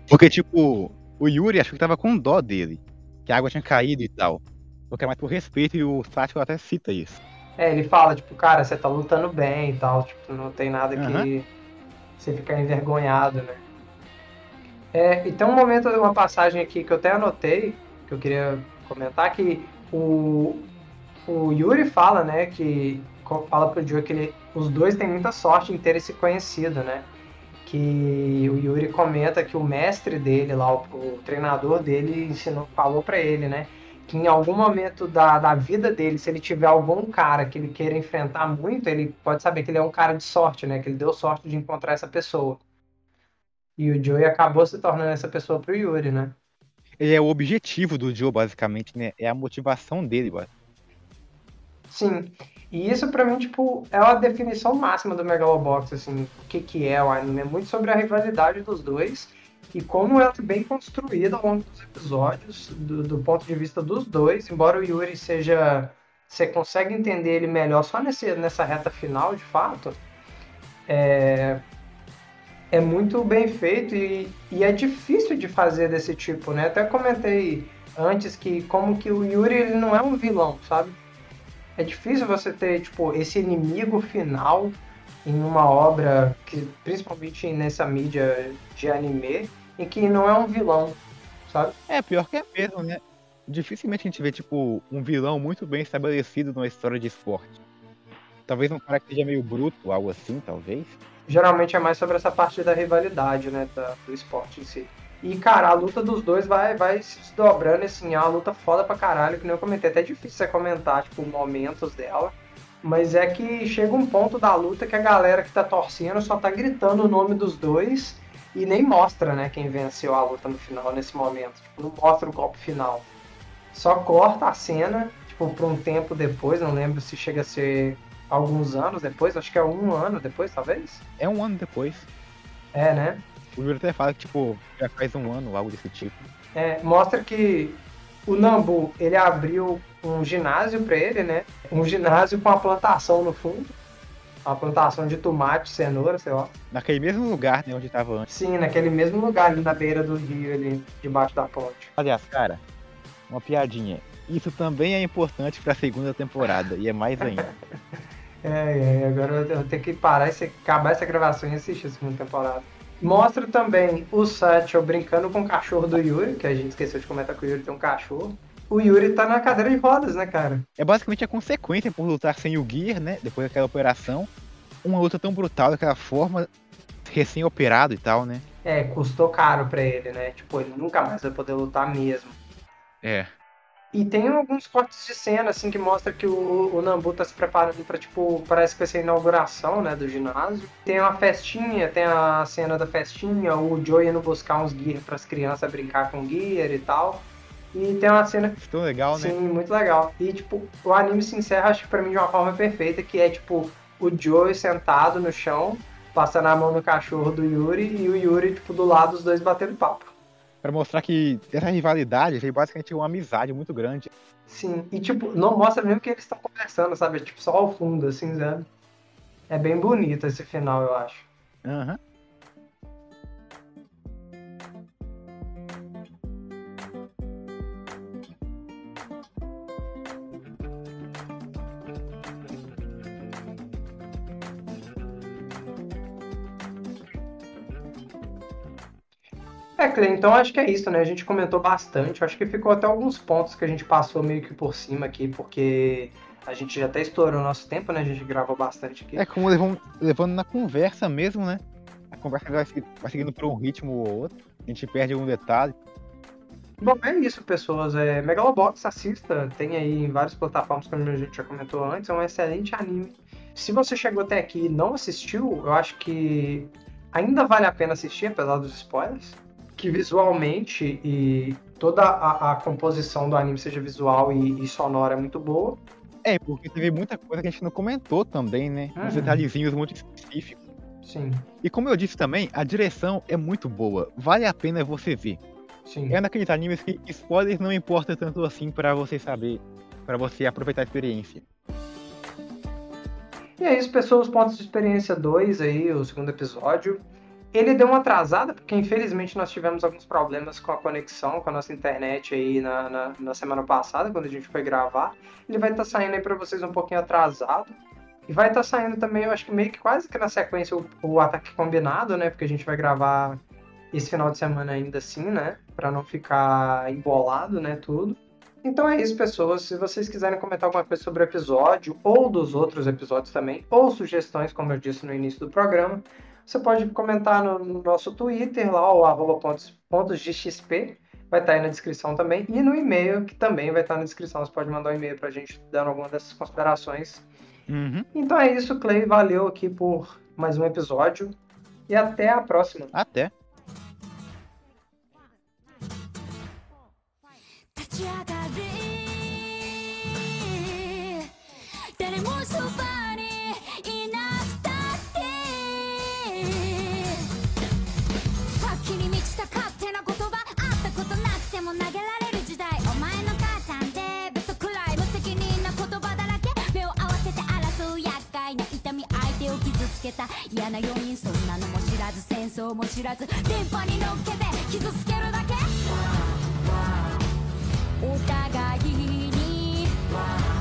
Porque, tipo, o Yuri acho que tava com dó dele, que a água tinha caído e tal. Porque é mais por respeito e o Satchel até cita isso. É, ele fala, tipo, cara, você tá lutando bem e tal, tipo, não tem nada uhum. que você ficar envergonhado, né? É, e tem um momento, uma passagem aqui que eu até anotei, que eu queria comentar, que o, o Yuri fala, né, que fala pro Joe que ele, os dois têm muita sorte em terem se conhecido, né? Que o Yuri comenta que o mestre dele lá, o, o treinador dele, ensinou, falou para ele, né? Que em algum momento da, da vida dele, se ele tiver algum cara que ele queira enfrentar muito, ele pode saber que ele é um cara de sorte, né? Que ele deu sorte de encontrar essa pessoa. E o Joey acabou se tornando essa pessoa pro Yuri, né? Ele é o objetivo do Joe, basicamente, né? É a motivação dele, basicamente. Sim. E isso pra mim, tipo, é a definição máxima do Megalobox, assim, o que que é o anime. É muito sobre a rivalidade dos dois e como ela é bem construída ao longo dos episódios, do, do ponto de vista dos dois, embora o Yuri seja... Você consegue entender ele melhor só nesse, nessa reta final, de fato. É, é muito bem feito e, e é difícil de fazer desse tipo, né? Até comentei antes que como que o Yuri ele não é um vilão, sabe? é difícil você ter, tipo, esse inimigo final em uma obra, que principalmente nessa mídia de anime, em que não é um vilão, sabe? É, pior que é mesmo, né? Dificilmente a gente vê, tipo, um vilão muito bem estabelecido numa história de esporte. Talvez um cara que seja meio bruto, algo assim, talvez. Geralmente é mais sobre essa parte da rivalidade, né, da, do esporte em si. E, cara, a luta dos dois vai, vai se desdobrando, assim, é uma luta foda pra caralho, que nem eu comentei. Até é difícil você comentar, tipo, momentos dela. Mas é que chega um ponto da luta que a galera que tá torcendo só tá gritando o nome dos dois e nem mostra, né, quem venceu a luta no final, nesse momento. Tipo, não mostra o golpe final. Só corta a cena, tipo, por um tempo depois, não lembro se chega a ser alguns anos depois, acho que é um ano depois, talvez? É um ano depois. É, né? O Yuri até fala que, tipo, já faz um ano, algo desse tipo. É, mostra que o Nambu, ele abriu um ginásio para ele, né? Um ginásio com a plantação no fundo. Uma plantação de tomate, cenoura, sei lá. Naquele mesmo lugar, né, onde tava antes. Sim, naquele mesmo lugar ali na beira do rio, ali, debaixo da ponte. Aliás, cara, uma piadinha. Isso também é importante pra segunda temporada, e é mais ainda. é, é, agora eu tenho que parar e acabar essa gravação e assistir a segunda temporada. Mostra também o Satchel brincando com o cachorro do Yuri, que a gente esqueceu de comentar que o Yuri tem um cachorro. O Yuri tá na cadeira de rodas, né, cara? É basicamente a consequência por lutar sem o Gear, né? Depois daquela operação. Uma luta tão brutal daquela forma, recém-operado e tal, né? É, custou caro pra ele, né? Tipo, ele nunca mais vai poder lutar mesmo. É. E tem alguns cortes de cena, assim, que mostra que o, o Nambu tá se preparando pra, tipo, parece que vai ser a inauguração, né, do ginásio. Tem uma festinha, tem a cena da festinha, o Joe indo buscar uns gear pras crianças brincar com gear e tal. E tem uma cena. Ficou legal, né? Sim, muito legal. E, tipo, o anime se encerra, acho que pra mim, de uma forma perfeita, que é, tipo, o Joe sentado no chão, passando a mão no cachorro do Yuri, e o Yuri, tipo, do lado, os dois batendo papo para mostrar que essa rivalidade veio basicamente uma amizade muito grande. Sim, e tipo, não mostra nem o que eles estão conversando, sabe? É, tipo, só ao fundo, assim, sabe? É bem bonito esse final, eu acho. Aham. Uhum. É, então acho que é isso, né? A gente comentou bastante. Acho que ficou até alguns pontos que a gente passou meio que por cima aqui, porque a gente já até estourou o nosso tempo, né? A gente gravou bastante aqui. É como levando, levando na conversa mesmo, né? A conversa vai, vai seguindo por um ritmo ou outro. A gente perde algum detalhe. Bom, é isso, pessoas. É, Megalobox, assista. Tem aí em várias plataformas, como a gente já comentou antes. É um excelente anime. Se você chegou até aqui e não assistiu, eu acho que ainda vale a pena assistir, apesar dos spoilers que visualmente e toda a, a, composição do anime seja visual e, e, sonora é muito boa. É, porque teve muita coisa que a gente não comentou também, né? Uhum. Uns detalhezinhos muito específicos. Sim. E como eu disse também, a direção é muito boa. Vale a pena você ver. Sim. É naqueles animes que spoilers não importa tanto assim para você saber, para você aproveitar a experiência. E é isso, pessoas. Pontos de experiência 2 aí, o segundo episódio. Ele deu uma atrasada, porque infelizmente nós tivemos alguns problemas com a conexão, com a nossa internet aí na, na, na semana passada, quando a gente foi gravar. Ele vai estar tá saindo aí para vocês um pouquinho atrasado. E vai estar tá saindo também, eu acho que meio que quase que na sequência, o, o ataque combinado, né? Porque a gente vai gravar esse final de semana ainda assim, né? Para não ficar embolado, né? Tudo. Então é isso, pessoas. Se vocês quiserem comentar alguma coisa sobre o episódio ou dos outros episódios também, ou sugestões, como eu disse no início do programa, você pode comentar no, no nosso Twitter, lá, o arroba pontos, pontos de XP, vai estar aí na descrição também, e no e-mail, que também vai estar na descrição. Você pode mandar um e-mail para a gente dando alguma dessas considerações. Uhum. Então é isso, Clay. Valeu aqui por mais um episódio. E até a próxima. Até. 立けた。嫌な要因そんなのも知らず戦争も知らず電波に乗っけて傷つけるだけ。お互いに。